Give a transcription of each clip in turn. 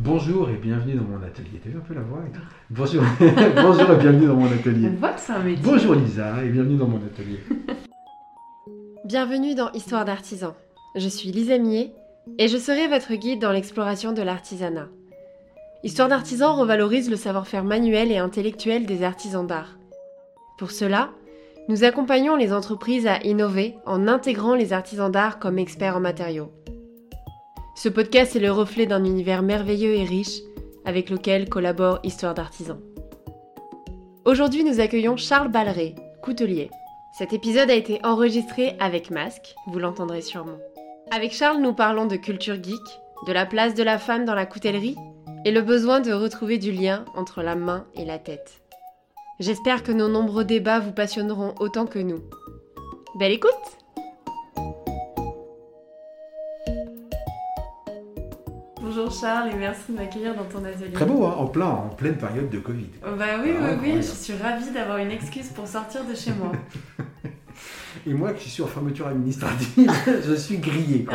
Bonjour et bienvenue dans mon atelier. T'as vu un peu la voix et tout Bonjour. Bonjour et bienvenue dans mon atelier. On voit que c'est un métier. Bonjour Lisa et bienvenue dans mon atelier. Bienvenue dans Histoire d'artisan. Je suis Lisa Mier et je serai votre guide dans l'exploration de l'artisanat. Histoire d'artisan revalorise le savoir-faire manuel et intellectuel des artisans d'art. Pour cela, nous accompagnons les entreprises à innover en intégrant les artisans d'art comme experts en matériaux. Ce podcast est le reflet d'un univers merveilleux et riche avec lequel collabore Histoire d'artisan. Aujourd'hui, nous accueillons Charles Balleret, coutelier. Cet épisode a été enregistré avec masque, vous l'entendrez sûrement. Avec Charles, nous parlons de culture geek, de la place de la femme dans la coutellerie et le besoin de retrouver du lien entre la main et la tête. J'espère que nos nombreux débats vous passionneront autant que nous. Belle écoute Bonjour Charles et merci de m'accueillir dans ton atelier. Très beau, hein en, plein, en pleine période de Covid. Oh, bah oui, Ah, oui, oui, je suis ravie d'avoir une excuse pour sortir de chez moi. Et moi qui suis en fermeture administrative, je suis grillé.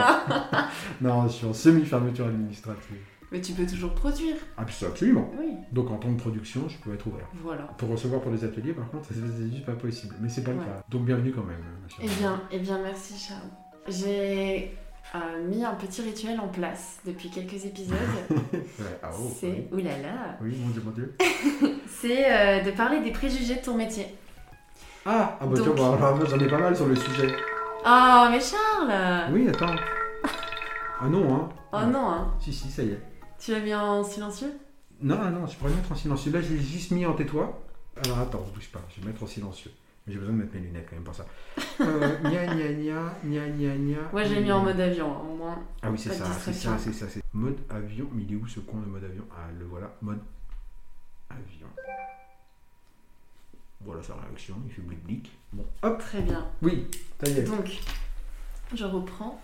Non, je suis en semi-fermeture administrative. Mais tu peux toujours produire. Abs- Absolument. Oui, Donc en temps de production, je peux être ouvert. voilà. Pour recevoir pour les ateliers, par contre, c'est juste pas possible. Mais c'est pas le cas. Donc bienvenue quand même. Eh bien, eh bien merci Charles. J'ai euh, mis un petit rituel en place depuis quelques épisodes. Ah, oh, c'est, oui. oulala, Oui, mon dieu, mon dieu. c'est euh, de parler des préjugés de ton métier. Ah, ah bah Donc- tiens, bah, j'en ai pas mal sur le sujet. Oh, mais Charles Oui, attends. Ah non, hein. Oh non, hein. Si, si, ça y est. Tu l'as mis en silencieux? Non, non, je pourrais le mettre en silencieux. Là, je l'ai juste mis en tais-toi. Alors attends, bouge pas, je vais mettre en silencieux. J'ai besoin de mettre mes lunettes quand même pour ça. Euh, gna gna gna, gna gna gna. Moi j'ai mis en mode avion, hein, au moins. Ah oui, c'est ça, c'est ça, c'est ça. Mode avion, mais il est où ce con de mode avion? Ah, le voilà, mode avion. Voilà sa réaction, il fait blic blic. Bon, hop, Très bien. oui, ça y est. Donc, je reprends.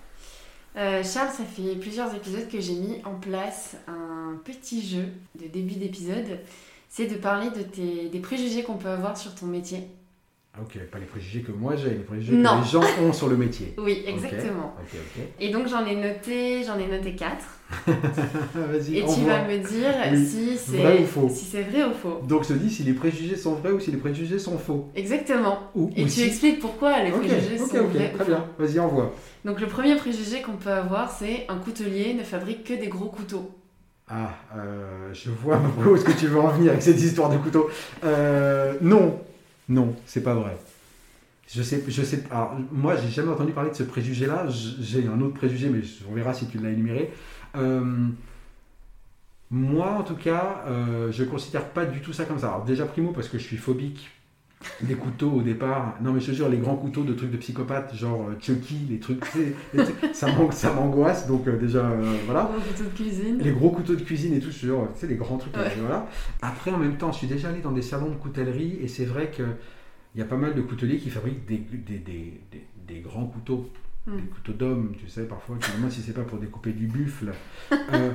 Euh, Charles, ça fait plusieurs épisodes que j'ai mis en place un petit jeu de début d'épisode. C'est de parler de tes, des préjugés qu'on peut avoir sur ton métier. Ah, ok, pas les préjugés que moi j'ai, les préjugés Non. que les gens ont sur le métier. Oui, exactement. Ok, ok. Et donc j'en ai noté, j'en ai noté quatre. Vas-y, Et tu vas me dire Oui. si c'est Vrai ou faux si c'est vrai ou faux. Donc je te dis si les préjugés sont vrais ou si les préjugés sont faux. Exactement. Ou, Et ou tu si- expliques pourquoi les Ok, préjugés ok, sont ok, vrais ou très faux. bien. Vas-y, envoie. Donc le premier préjugé qu'on peut avoir, c'est un coutelier ne fabrique que des gros couteaux. Ah, euh, je vois où est-ce que tu veux en venir avec cette histoire de couteau. Euh, non, non, c'est pas vrai. Je sais, je sais. Alors, moi, j'ai jamais entendu parler de ce préjugé-là. J'ai un autre préjugé, mais on verra si tu l'as énuméré. Euh, moi, en tout cas, euh, je considère pas du tout ça comme ça. Alors, déjà, primo, parce que je suis phobique des couteaux au départ. Non, mais je te jure, les grands couteaux de trucs de psychopathe, genre euh, Chucky, les trucs, les trucs, ça m'an- ça m'angoisse. Donc, euh, déjà, euh, voilà. Gros couteaux de cuisine. Les gros couteaux de cuisine et tout, sur, tu sais, les grands trucs. Ouais. Voilà. Après, en même temps, je suis déjà allé dans des salons de coutellerie et c'est vrai qu'il y a pas mal de couteliers qui fabriquent des, des, des, des- grands couteaux, Hmm. des couteaux d'homme, tu sais, parfois, demandes si c'est pas pour découper du buffle. Euh,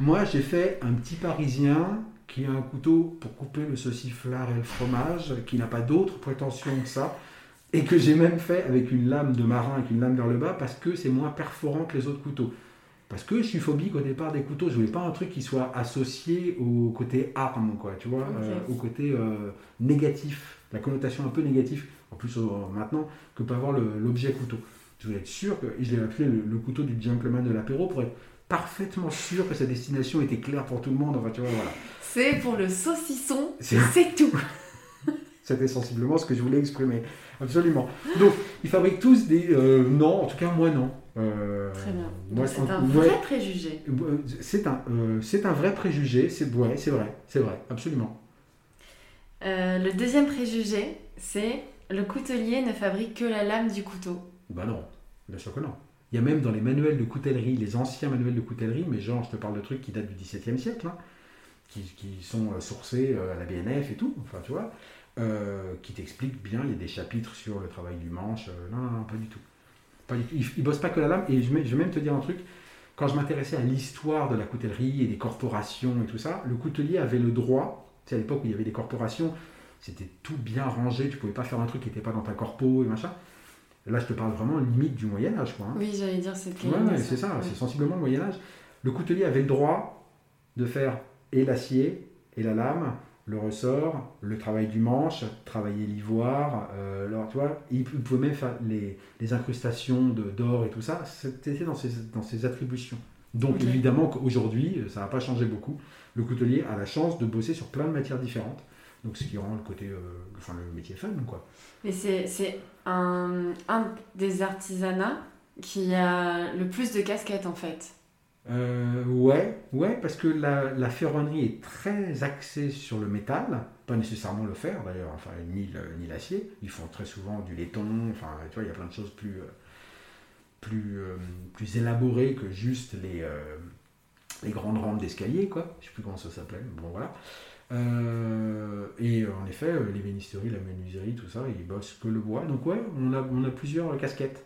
moi, j'ai fait un petit parisien qui a un couteau pour couper le sauciflard et le fromage, qui n'a pas d'autre prétention que ça. Et que j'ai même fait avec une lame de marin, avec une lame vers le bas, parce que c'est moins perforant que les autres couteaux. Parce que je suis phobique au départ des couteaux. Je voulais pas un truc qui soit associé au côté arme, quoi, tu vois, euh, au côté euh, négatif, la connotation un peu négative, en plus euh, maintenant, que peut avoir l'objet couteau. Je voulais être sûr que, et je l'ai appelé le, le couteau du gentleman de l'apéro pour être parfaitement sûr que sa destination était claire pour tout le monde. Enfin, tu vois, voilà. C'est pour le saucisson, C'est- tout. C'était sensiblement ce que je voulais exprimer. Absolument. Donc, ils fabriquent tous des. euh, non, en tout cas, moi, non. Euh, Très bien. moi, Donc, c'est un ouais, vrai préjugé. euh, c'est un, euh, c'est un vrai préjugé. C'est ouais, c'est vrai, c'est vrai, absolument. Euh, le deuxième préjugé, c'est le coutelier ne fabrique que la lame du couteau. Bah non, bien sûr que non. Il y a même dans les manuels de coutellerie, les anciens manuels de coutellerie, mais genre, je te parle de trucs qui datent du XVIIe siècle, hein, qui, sont euh, sourcés euh, à la BNF et tout, enfin, tu vois, euh, qui t'expliquent bien, il y a des chapitres sur le travail du manche. non, non, pas du tout. Ils, ils bossent pas que la lame, et je, vais- même te dire un truc, quand je m'intéressais à l'histoire de la coutellerie et des corporations et tout ça, le coutelier avait le droit, sais, à l'époque où il y avait des corporations, c'était tout bien rangé, tu pouvais pas faire un truc qui n'était pas dans ta corpo et machin. Là, je te parle vraiment limite du Moyen-Âge, quoi. hein. Oui, j'allais dire cette Ouais, ouais, c'est ça, c'est sensiblement le Moyen-Âge. Le coutelier avait le droit de faire et l'acier et la lame, le ressort, le travail du manche, travailler l'ivoire, euh, alors, tu vois, il pouvait même faire les, les incrustations d'or et tout ça, c'était dans ses, dans ses attributions. Donc évidemment qu'aujourd'hui, ça n'a pas changé beaucoup. Le coutelier a la chance de bosser sur plein de matières différentes, donc ce qui rend le côté, euh, enfin le métier fun, quoi. Mais c'est un, un des artisanats qui a le plus de casquettes en fait. Euh, ouais, ouais, parce que la, la ferronnerie est très axée sur le métal, pas nécessairement le fer d'ailleurs, enfin ni l'acier. Ils font très souvent du laiton, enfin tu vois, il y a plein de choses plus euh, plus euh, plus élaborées que juste les les grandes rampes d'escalier, quoi. Je sais plus comment ça s'appelle. Bon voilà. Euh, et euh, en effet, euh, l'ébénisterie, la menuiserie, tout ça, ils bossent que le bois. Donc ouais, on a on a plusieurs casquettes.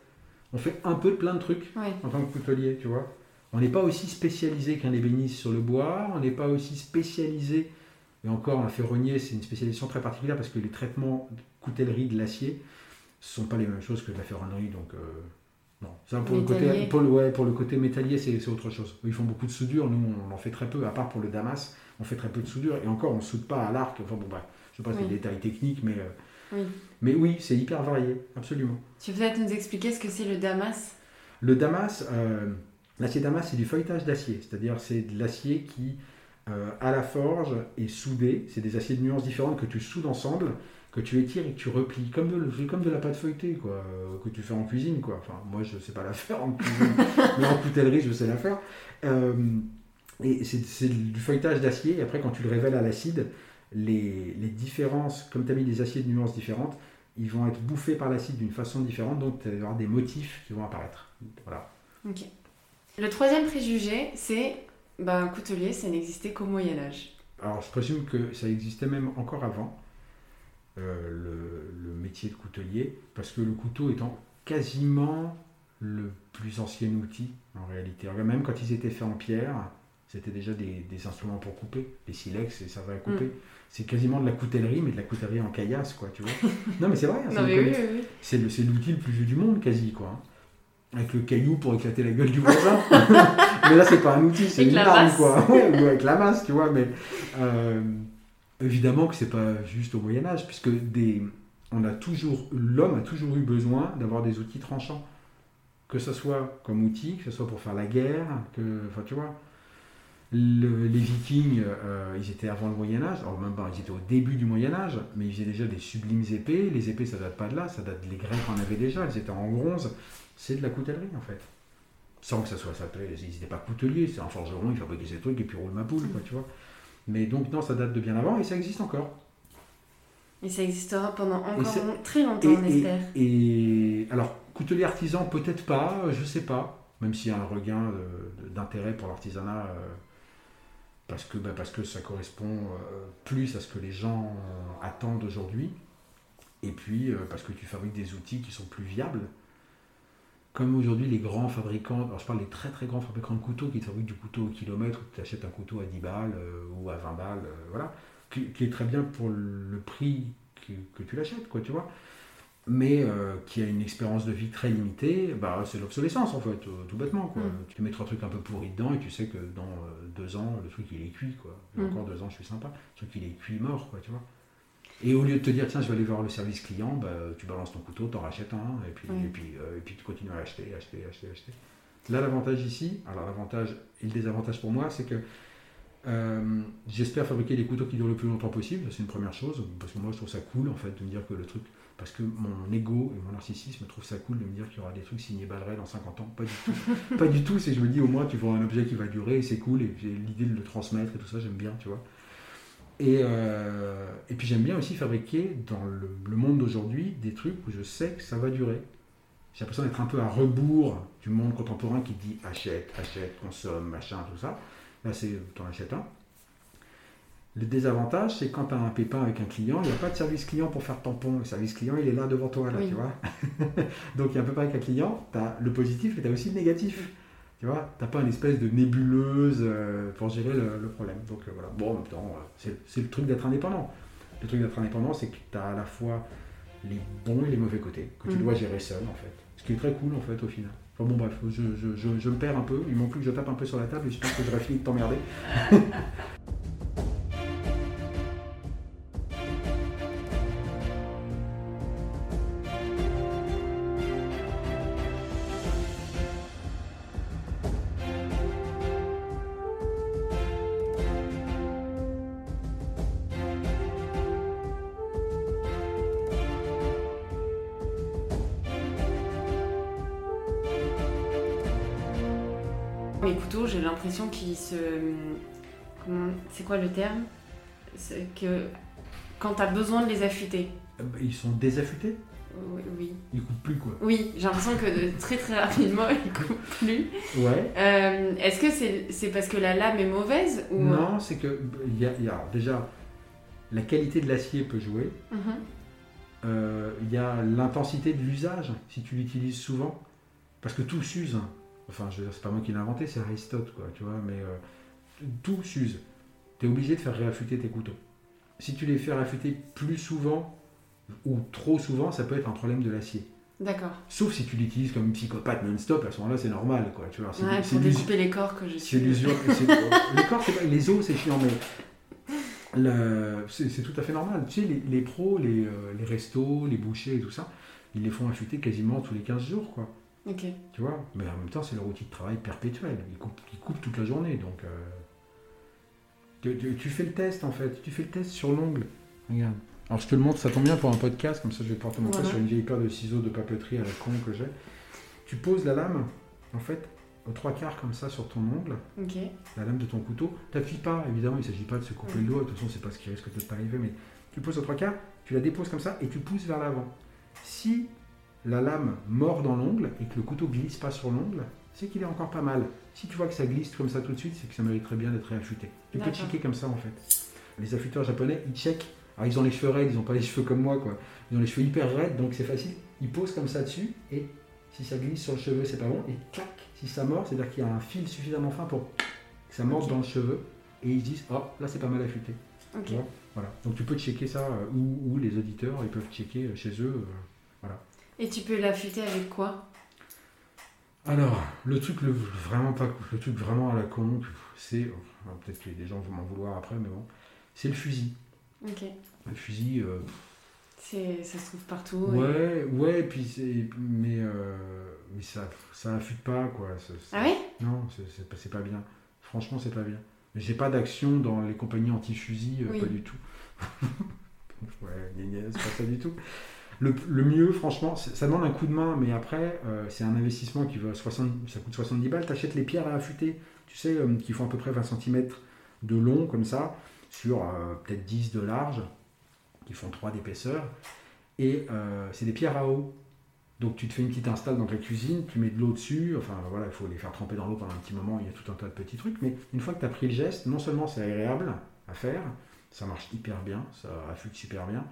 On fait un peu de plein de trucs Ouais. en tant que coutelier, tu vois. On n'est pas aussi spécialisé qu'un ébéniste sur le bois, on n'est pas aussi spécialisé, et encore un ferronnier, c'est une spécialisation très particulière parce que les traitements de coutellerie de l'acier ne sont pas les mêmes choses que de la ferronnerie, donc euh, non. Ça, pour, le côté, Métallier. pour, le, ouais, pour le côté métallier, c'est c'est autre chose. Ils font beaucoup de soudure, nous on en fait très peu, à part pour le damas, on fait très peu de soudure, et encore on ne soude pas à l'arc, enfin bon bref, je sais pas, c'est Oui. des détails techniques, mais, euh, Oui. mais oui, c'est hyper varié, absolument. Tu peux peut-être nous expliquer ce que c'est le damas? Le damas, euh, l'acier damas, c'est du feuilletage d'acier, c'est-à-dire c'est de l'acier qui, euh, à la forge, est soudé. C'est des aciers de nuances différentes que tu soudes ensemble, que tu étires et que tu replies, comme de, comme de la pâte feuilletée, quoi, euh, que tu fais en cuisine, quoi. Enfin, moi, je sais pas la faire en cuisine, mais en coutellerie, je sais la faire. Euh, et c'est, du feuilletage d'acier, et après, quand tu le révèles à l'acide, les, les différences, comme tu as mis des aciers de nuances différentes, ils vont être bouffés par l'acide d'une façon différente, donc tu vas avoir des motifs qui vont apparaître. Voilà. Ok. Le troisième préjugé, c'est ben, coutelier, ça n'existait qu'au Moyen Âge. Alors, je présume que ça existait même encore avant, euh, le, le métier de coutelier, parce que le couteau étant quasiment le plus ancien outil en réalité. Alors, même quand ils étaient faits en pierre, c'était déjà des, des instruments pour couper, les silex, et ça va couper. C'est quasiment de la coutellerie, mais de la coutellerie en caillasse, quoi, tu vois. non, mais c'est vrai, oui, oui, oui. c'est l'outil le plus vieux du monde, quasi, quoi. hein. Avec le caillou pour éclater la gueule du voisin. mais là, c'est pas un outil, c'est une arme, quoi. Ouais, ou avec la masse, tu vois. Mais euh, évidemment que c'est pas juste au Moyen Âge, puisque on a toujours, l'homme a toujours eu besoin d'avoir des outils tranchants, que ce soit comme outil, que ce soit pour faire la guerre, que, enfin, tu vois. Le- les Vikings, euh, ils étaient avant le Moyen Âge, alors même pas, ils étaient au début du Moyen Âge, mais ils faisaient déjà des sublimes épées. Les épées, ça date pas de là, ça date les Grecs en avaient déjà, elles étaient en bronze. C'est de la coutellerie en fait. Sans que ça soit s'appelait, ils n'étaient pas couteliers, c'est un forgeron, il fabriquait ses trucs et puis roule ma poule, quoi, tu vois. Mais donc non, ça date de bien avant et ça existe encore. Et ça existera pendant encore très longtemps, on et, espère. et- alors, coutelier artisan, peut-être pas, euh, je sais pas, même s'il y a un regain de- d'intérêt pour l'artisanat, euh, parce, que, bah, parce que ça correspond euh, plus à ce que les gens euh, attendent aujourd'hui, et puis euh, parce que tu fabriques des outils qui sont plus viables. Comme aujourd'hui, les grands fabricants, alors je parle des très très grands fabricants de couteaux qui te fabriquent du couteau au kilomètre, où tu achètes un couteau à 10 balles euh, ou à 20 balles, euh, voilà, qui, qui est très bien pour le prix que, que tu l'achètes, quoi, tu vois mais euh, qui a une expérience de vie très limitée, bah, c'est l'obsolescence en fait, tout bêtement. Quoi. Mm. Tu mets trois trucs un peu pourris dedans et tu sais que dans deux ans, le truc il est cuit. Quoi. Mm. encore deux ans, je suis sympa. Le truc il est cuit mort, quoi, tu vois. Et au lieu de te dire, tiens, je vais aller voir le service client, bah, tu balances ton couteau, t'en rachètes un, et puis, et, puis, euh, et puis tu continues à acheter, acheter, acheter, acheter. Là, l'avantage ici, alors l'avantage et le désavantage pour moi, c'est que euh, j'espère fabriquer des couteaux qui durent le plus longtemps possible, c'est une première chose, parce que moi je trouve ça cool en fait de me dire que le truc, parce que mon ego et mon narcissisme trouve ça cool de me dire qu'il y aura des trucs signés Ballerel dans 50 ans, pas du tout. pas du tout, c'est je me dis au moins tu vois un objet qui va durer et c'est cool, et j'ai l'idée de le transmettre et tout ça, j'aime bien, tu vois. Et, euh, et puis j'aime bien aussi fabriquer dans le, le monde d'aujourd'hui des trucs où je sais que ça va durer. J'ai l'impression d'être un peu à rebours du monde contemporain qui dit achète, achète, consomme, machin, tout ça. Là, c'est t'en achètes un. Le désavantage, c'est quand tu as un pépin avec un client, il n'y a pas de service client pour faire tampon. Le service client, il est là devant toi, là, Oui. tu vois. Donc, il y a un pépin avec un client, tu as le positif et tu as aussi le négatif. Tu vois, tu n'as pas une espèce de nébuleuse euh, pour gérer le, le problème. Donc, euh, voilà. Bon, en même temps, euh, c'est le truc d'être indépendant. Le truc d'être indépendant, c'est que tu as à la fois les bons et les mauvais côtés, que tu Mhm. dois gérer seul, en fait. Ce qui est très cool, en fait, au final. Enfin bon, bref, je, je- je- je me perds un peu. Il manque plus que je tape un peu sur la table et je pense que j'aurais fini de t'emmerder. se. C'est quoi le terme? Que quand t'as besoin de les affûter. Euh, Ils sont désaffûtés? Oui, oui. Ils coupent plus, quoi. Oui, j'ai l'impression que de- très très rapidement, ils coupent plus. Ouais. Euh, Est-ce que c'est c'est parce que la lame est mauvaise ou... Non, c'est que y a, il y a- déjà la qualité de l'acier peut jouer. Euh, Il y a l'intensité de l'usage si tu l'utilises souvent, parce que tout s'use. Enfin, je veux dire, c'est pas moi qui l'ai inventé, c'est Aristote, quoi, tu vois. Mais euh, tout s'use. Tu es obligé de faire réaffûter tes couteaux. Si tu les fais réaffûter plus souvent ou trop souvent, ça peut être un problème de l'acier. D'accord. Sauf si tu l'utilises comme psychopathe non-stop, à ce moment-là, c'est normal, quoi. Tu vois, c'est Ouais, pour découper les corps que je c'est suis. l'usure. c'est- Les corps, c'est pas- les os, c'est chiant, mais c'est c'est tout à fait normal. Tu sais, les, les pros, les, euh, les restos, les bouchers et tout ça, ils les font affûter quasiment tous les 15 jours, quoi. Tu vois Mais en même temps, c'est leur outil de travail perpétuel. Ils coupent, ils coupent toute la journée, donc. euh, Tu, tu- tu fais le test, en fait. Tu fais le test sur l'ongle. Regarde. Alors, je te le montre, ça tombe bien pour un podcast, comme ça, je vais pouvoir te montrer Voilà. sur une vieille paire de ciseaux de papeterie à la con que j'ai. Tu poses la lame, en fait, aux trois quarts comme ça sur ton ongle la lame de ton couteau. T'appuies pas, évidemment, il ne s'agit pas de se couper le doigt, de toute façon, c'est pas ce qui risque de t'arriver, mais tu poses aux trois quarts, tu la déposes comme ça et tu pousses vers l'avant. Si la lame mord dans l'ongle et que le couteau glisse pas sur l'ongle, c'est qu'il est encore pas mal. Si tu vois que ça glisse comme ça tout de suite, c'est que ça mériterait bien d'être réaffûté. Tu peux checker comme ça en fait. Les affûteurs japonais, ils checkent. Alors ils ont les cheveux raides, ils n'ont pas les cheveux comme moi, quoi. Ils ont les cheveux hyper raides, donc c'est facile. Ils posent comme ça dessus et si ça glisse sur le cheveu, c'est pas bon. Et clac, si ça mord, c'est-à-dire qu'il y a un fil suffisamment fin pour que ça morde dans le cheveu. Et ils se disent, oh, là c'est pas mal affûté. Voilà. Donc tu peux checker ça, euh, ou, les auditeurs, ils peuvent checker euh, chez eux. Et tu peux l'affûter avec quoi? Alors, le truc le, vraiment pas, le truc vraiment à la con, c'est, peut-être que des gens vont m'en vouloir après, mais bon, c'est le fusil. Ok. Le fusil, euh, C'est, ça se trouve partout. et- ouais, ouais, puis c'est, mais, euh, mais ça, ça affûte pas, quoi. ça- ça- Ah ouais? Non, c'est- c'est pas, pas bien. Franchement, c'est pas bien. J'ai pas d'action dans les compagnies anti-fusil, euh, Oui. pas du tout. ouais, c'est pas ça du tout. Le, mieux, franchement, ça demande un coup de main, mais après, euh, c'est un investissement qui va 60, ça coûte 70 balles. T'achètes les pierres à affûter, tu sais, euh, qui font à peu près 20 cm de long, comme ça, sur euh, peut-être 10 de large, qui font 3 d'épaisseur. Et c'est des pierres à eau. Donc tu te fais une petite installe dans ta cuisine, tu mets de l'eau dessus, enfin voilà, il faut les faire tremper dans l'eau pendant un petit moment, il y a tout un tas de petits trucs, mais une fois que tu as pris le geste, non seulement c'est agréable à faire, ça marche hyper bien, ça affûte super bien.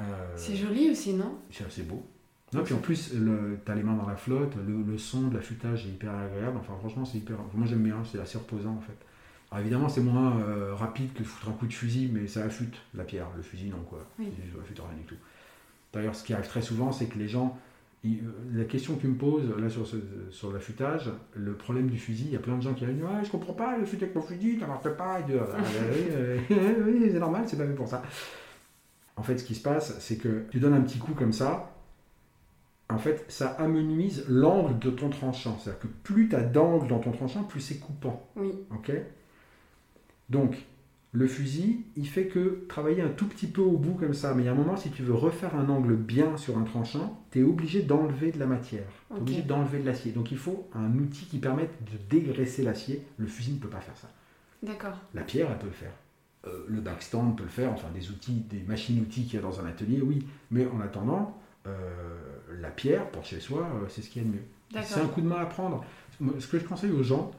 Euh, C'est joli aussi, non? C'est assez beau. Non, puis en plus, tu as les mains dans la flotte, le, le son de l'affûtage est hyper agréable, enfin franchement c'est hyper... Moi j'aime bien, c'est assez reposant en fait. Alors évidemment c'est moins euh, rapide que de foutre un coup de fusil, mais ça affûte la pierre, le fusil non quoi. Oui. Il affûte rien du tout. D'ailleurs ce qui arrive très souvent c'est que les gens euh, la question que tu me poses là sur, ce- sur l'affûtage, le problème du fusil, il y a plein de gens qui disent Ouais, je comprends pas, le fusil avec mon fusil, ça marche pas. Et Ah, bah oui, euh, oui, c'est normal, c'est pas fait pour ça. En fait, ce qui se passe, c'est que tu donnes un petit coup comme ça, en fait, ça amenuise l'angle de ton tranchant. C'est-à-dire que plus tu as d'angle dans ton tranchant, plus c'est coupant. Oui. Ok? Donc, le fusil, il fait que travailler un tout petit peu au bout comme ça, mais il y a un moment, si tu veux refaire un angle bien sur un tranchant, tu es obligé d'enlever de la matière, tu obligé d'enlever de l'acier. Donc, il faut un outil qui permette de dégraisser l'acier. Le fusil ne peut pas faire ça. D'accord. La pierre, elle peut le faire. Euh, le backstand peut le faire, enfin des outils, des machines-outils qu'il y a dans un atelier, oui. Mais en attendant, euh, la pierre, pour chez soi, euh, c'est ce qu'il y a de mieux. C'est un coup de main à prendre. Ce que je conseille aux gens,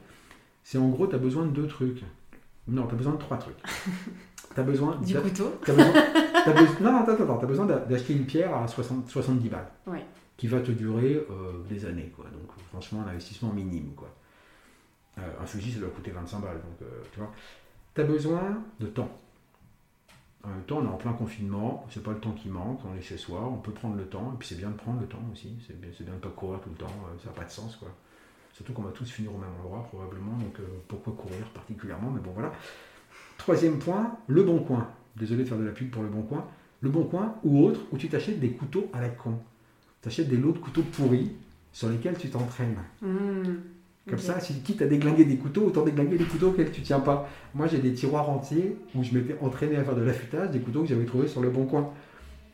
c'est en gros, tu as besoin de deux trucs. Non, tu as besoin de trois trucs. Tu as besoin Du couteau t'as besoin- non, non, attends, attends, t'as besoin d'a- d'acheter une pierre à 60 70 balles. Ouais. Qui va te durer des années, quoi. Donc, franchement, un investissement minime, quoi. Un fusil, ça doit coûter 25 balles, donc, tu vois. Tu as besoin de temps. En même temps, on est en plein confinement, c'est pas le temps qui manque, on est chez soi, on peut prendre le temps, et puis c'est bien de prendre le temps aussi, c'est bien, bien de pas courir tout le temps, euh, ça n'a pas de sens quoi. Surtout qu'on va tous finir au même endroit probablement, donc euh, pourquoi courir particulièrement, mais bon voilà. Troisième point, le bon coin. Désolé de faire de la pub pour le bon coin. Le bon coin ou autre, où tu t'achètes des couteaux à la con. Tu achètes des lots de couteaux pourris sur lesquels tu t'entraînes. Mmh. Comme ça, si quitte à déglinguer des couteaux, autant déglinguer des couteaux auxquels tu tiens pas. Moi, j'ai des tiroirs entiers où je m'étais entraîné à faire de l'affûtage, des couteaux que j'avais trouvés sur le bon coin.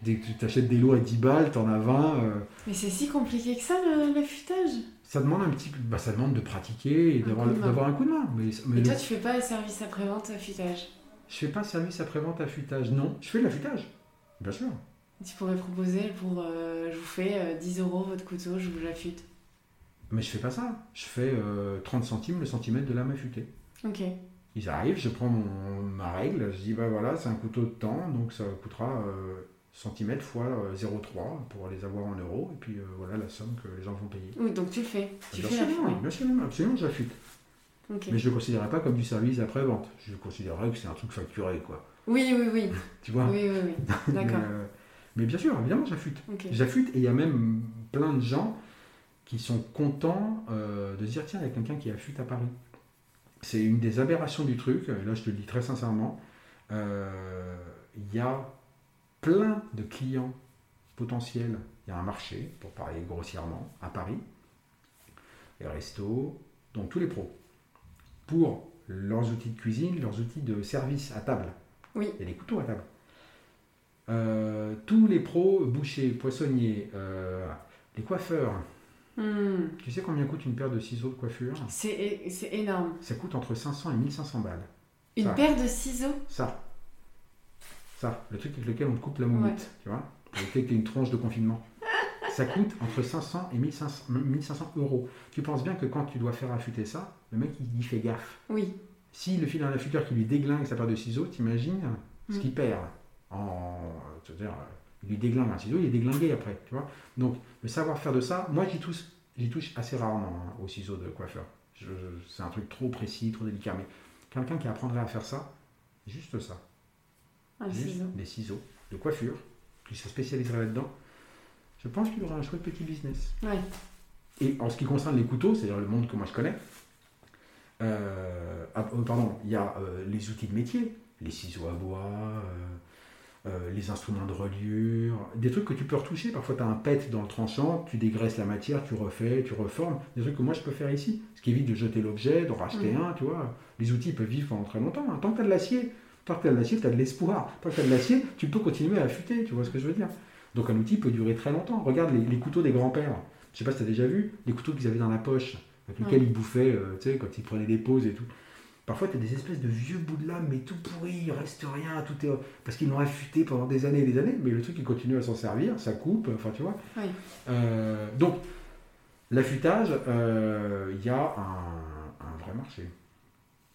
Dès que tu t'achètes des lots à 10 balles, t'en as 20. euh, Mais c'est si compliqué que ça, l'affûtage? Ça demande un petit, bah, ça demande de pratiquer et Un d'avoir un coup de main. Mais, mais Et le- toi, tu fais pas service après-vente affûtage? Je fais pas service après-vente affûtage, non. Je fais de l'affûtage, bien sûr. Tu pourrais proposer pour euh, je vous fais euh, 10 euros votre couteau, je vous l'affûte. Mais je fais pas ça. Je fais euh, 30 centimes le centimètre de lame affûtée. Ok. Ils arrivent, je prends mon- ma règle, je dis bah voilà, c'est un couteau de temps, donc ça coûtera euh, centimètre fois euh, 0,3 pour les avoir en euros, et puis euh, voilà la somme que les gens vont payer. Oui, donc tu le fais. Tu fais la bien sûr, absolument, j'affûte. Ok. Mais je ne le considérerais pas comme du service après-vente. Je considérerais que c'est un truc facturé, quoi. Oui, oui, oui. Tu vois Oui, oui, oui. mais, D'accord. euh, mais bien sûr, évidemment, j'affûte. Ok. J'affûte, et il y a même plein de gens qui sont contents euh, de se dire tiens, il y a quelqu'un qui affûte à Paris. C'est une des aberrations du truc, et là je te le dis très sincèrement. euh, Il y a plein de clients potentiels. Il y a un marché, pour parler grossièrement, à Paris, les restos, donc tous les pros, pour leurs outils de cuisine, leurs outils de service à table. Oui. Il y a des couteaux à table. Euh, tous les pros, bouchers, poissonniers, euh, les coiffeurs. Hmm. Tu sais combien coûte une paire de ciseaux de coiffure C'est énorme. Ça coûte entre 500 et 1500 balles. Une Ça. paire de ciseaux Ça. Ça, le truc avec lequel on te coupe la moumoute, Ouais. tu vois Avec lequel une tronche de confinement. Ça coûte entre 500 et 1500, 1500 euros. Tu penses bien que quand tu dois faire affûter ça, le mec il, il fait gaffe. Oui. S'il le file à un affûteur qui lui déglingue sa paire de ciseaux, t'imagines ce Mm. qu'il perd en, c'est-à-dire, euh, il lui déglingue un ciseau, il est déglingué après, tu vois. Donc, le savoir-faire de ça, moi j'y touche, j'y touche assez rarement hein, aux ciseaux de coiffeur. C'est un truc trop précis, trop délicat. Mais quelqu'un qui apprendrait à faire ça, juste ça, Un juste ciseau. des ciseaux de coiffure, qui se spécialiserait là-dedans, je pense qu'il aurait un chouette petit business. Ouais. Et en ce qui concerne les couteaux, c'est-à-dire le monde que moi je connais, euh, ah, euh, pardon, il y a euh, les outils de métier, les ciseaux à bois, euh, euh, les instruments de reliure, des trucs que tu peux retoucher. Parfois, tu as un pet dans le tranchant, tu dégraisses la matière, tu refais, tu reformes. Des trucs que moi je peux faire ici. Ce qui évite de jeter l'objet, d'en racheter Mhm. un, tu vois. Les outils peuvent vivre pendant très longtemps. hein. Tant que tu as de l'acier, tant que tu as de l'acier, tu as de l'espoir. Tant que tu as de l'acier, tu peux continuer à affûter, tu vois ce que je veux dire. Donc un outil peut durer très longtemps. Regarde les, les couteaux des grands-pères. Je sais pas si tu as déjà vu, les couteaux qu'ils avaient dans la poche, avec lesquels ils bouffaient, euh, tu sais, quand ils prenaient des pauses et tout. Parfois, tu as des espèces de vieux bouts de lame, mais tout pourri, il reste rien, tout est. Parce qu'ils l'ont affûté pendant des années et des années, mais le truc, il continue à s'en servir, ça coupe, enfin, tu vois. Oui. Euh, donc, l'affûtage, euh, il y a un, un vrai marché.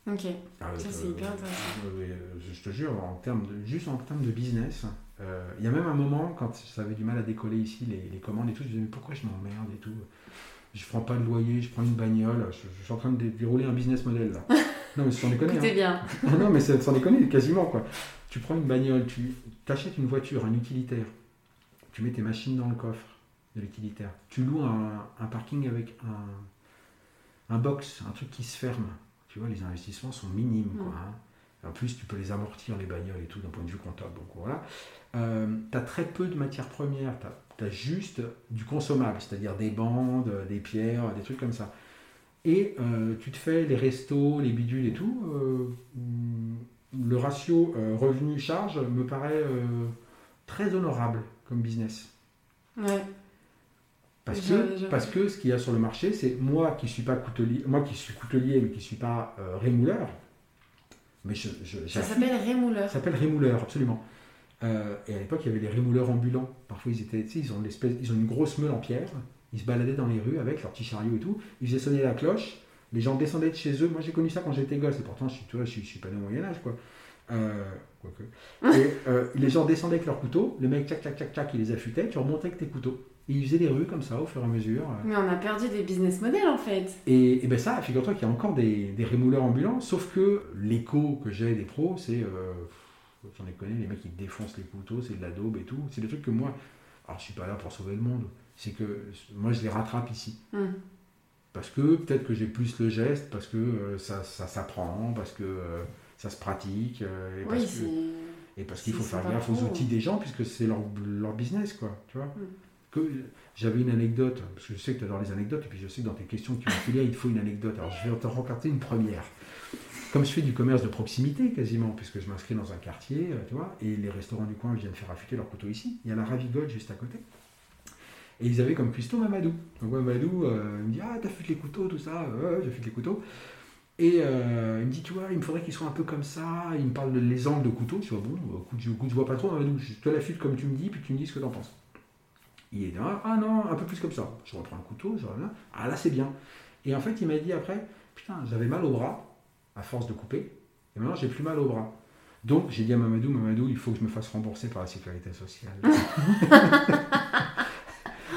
Ok. Ah, Ça, c'est hyper intéressant. euh, euh, je, te jure, en termes de, juste en termes de business, euh, il y a même un moment, quand ça avait du mal à décoller ici, les, les commandes et tout, je me disais, mais pourquoi je m'emmerde et tout? Je prends pas de loyer, je prends une bagnole, je, je suis en train de dé- dérouler un business model là. Non, mais sans déconner. Hein. bien. non, mais c'est sans déconner, quasiment quoi. Tu prends une bagnole, tu t'achètes une voiture, un utilitaire, tu mets tes machines dans le coffre de l'utilitaire, tu loues un, un parking avec un, un box, un truc qui se ferme. Tu vois, les investissements sont minimes quoi. Mm. hein. En plus, tu peux les amortir, les bagnoles et tout, d'un point de vue comptable. Donc voilà. tu as très peu de matières premières. Tu as, juste du consommable, c'est-à-dire des bandes, des pierres, des trucs comme ça. Et euh, tu te fais les restos, les bidules et tout. euh, le ratio euh, revenu-charge me paraît très honorable comme business. Ouais. Parce que, parce que ce qu'il y a sur le marché, c'est moi qui suis pas coutelier, moi qui suis coutelier mais qui suis pas euh, rémouleur, mais je, je, Ça s'appelle rémouleur. Ça s'appelle rémouleur, absolument. Euh, et à l'époque, il y avait les rémouleurs ambulants. Parfois, ils, étaient, ils, ont l'espèce- ils ont une grosse meule en pierre. Ils se baladaient dans les rues avec leur petit chariot et tout. Ils faisaient sonner la cloche. Les gens descendaient de chez eux. Moi, j'ai connu ça quand j'étais gosse. Et pourtant, je suis, tu vois, je suis, je suis pas né au Moyen-Âge, quoi. Euh, quoique. Et euh, les gens descendaient avec leurs couteaux. Le mec, tchac, tchac, tchac, tchac, il les affûtait. Tu remontais avec tes couteaux. Et ils faisaient des rues comme ça, au fur et à mesure. Mais on a perdu des business models en fait. Et, et ben ça, figure-toi qu'il y a encore des, des rémouleurs ambulants, sauf que l'écho que j'ai des pros, c'est euh, j'en ai connu, les mecs qui défoncent les couteaux, c'est de la daube et tout. C'est des trucs que moi, alors je suis pas là pour sauver le monde, c'est que moi je les rattrape ici. Hum. Parce que peut-être que j'ai plus le geste, parce que euh, ça, ça s'apprend, parce que euh, ça se pratique, euh, et parce Oui, que- c'est. et parce qu'il faut faire gaffe aux outils des gens, puisque c'est leur, leur business, quoi. Tu vois Mm. que, J'avais une anecdote, parce que je sais que tu adores les anecdotes, et puis je sais que dans tes questions que tu m'as filées, il te faut une anecdote. Alors je vais te raconter une première. Comme je fais du commerce de proximité quasiment, puisque je m'inscris dans un quartier, tu vois, et les restaurants du coin viennent faire affûter leurs couteaux ici, il y a la Ravigole juste à côté. Et ils avaient comme cuistot Mamadou. Donc Mamadou, euh, il me dit Ah, t'affûtes les couteaux, tout ça, ouais, j'affûte les couteaux. Et euh, il me dit, tu vois, il me faudrait qu'ils soient un peu comme ça. Il me parle de les angles de couteau. Tu vois, bon, euh, écoute, je, écoute, je vois pas trop, Mamadou. Je te l'affûte comme tu me dis, puis tu me dis ce que t'en penses. Il est là, ah non, un peu plus comme ça. Je reprends le couteau, je reviens. Ah là, c'est bien. Et en fait, il m'a dit après, putain, j'avais mal au bras, à force de couper. Et maintenant, j'ai plus mal au bras. Donc, j'ai dit à Mamadou, Mamadou, il faut que je me fasse rembourser par la sécurité sociale.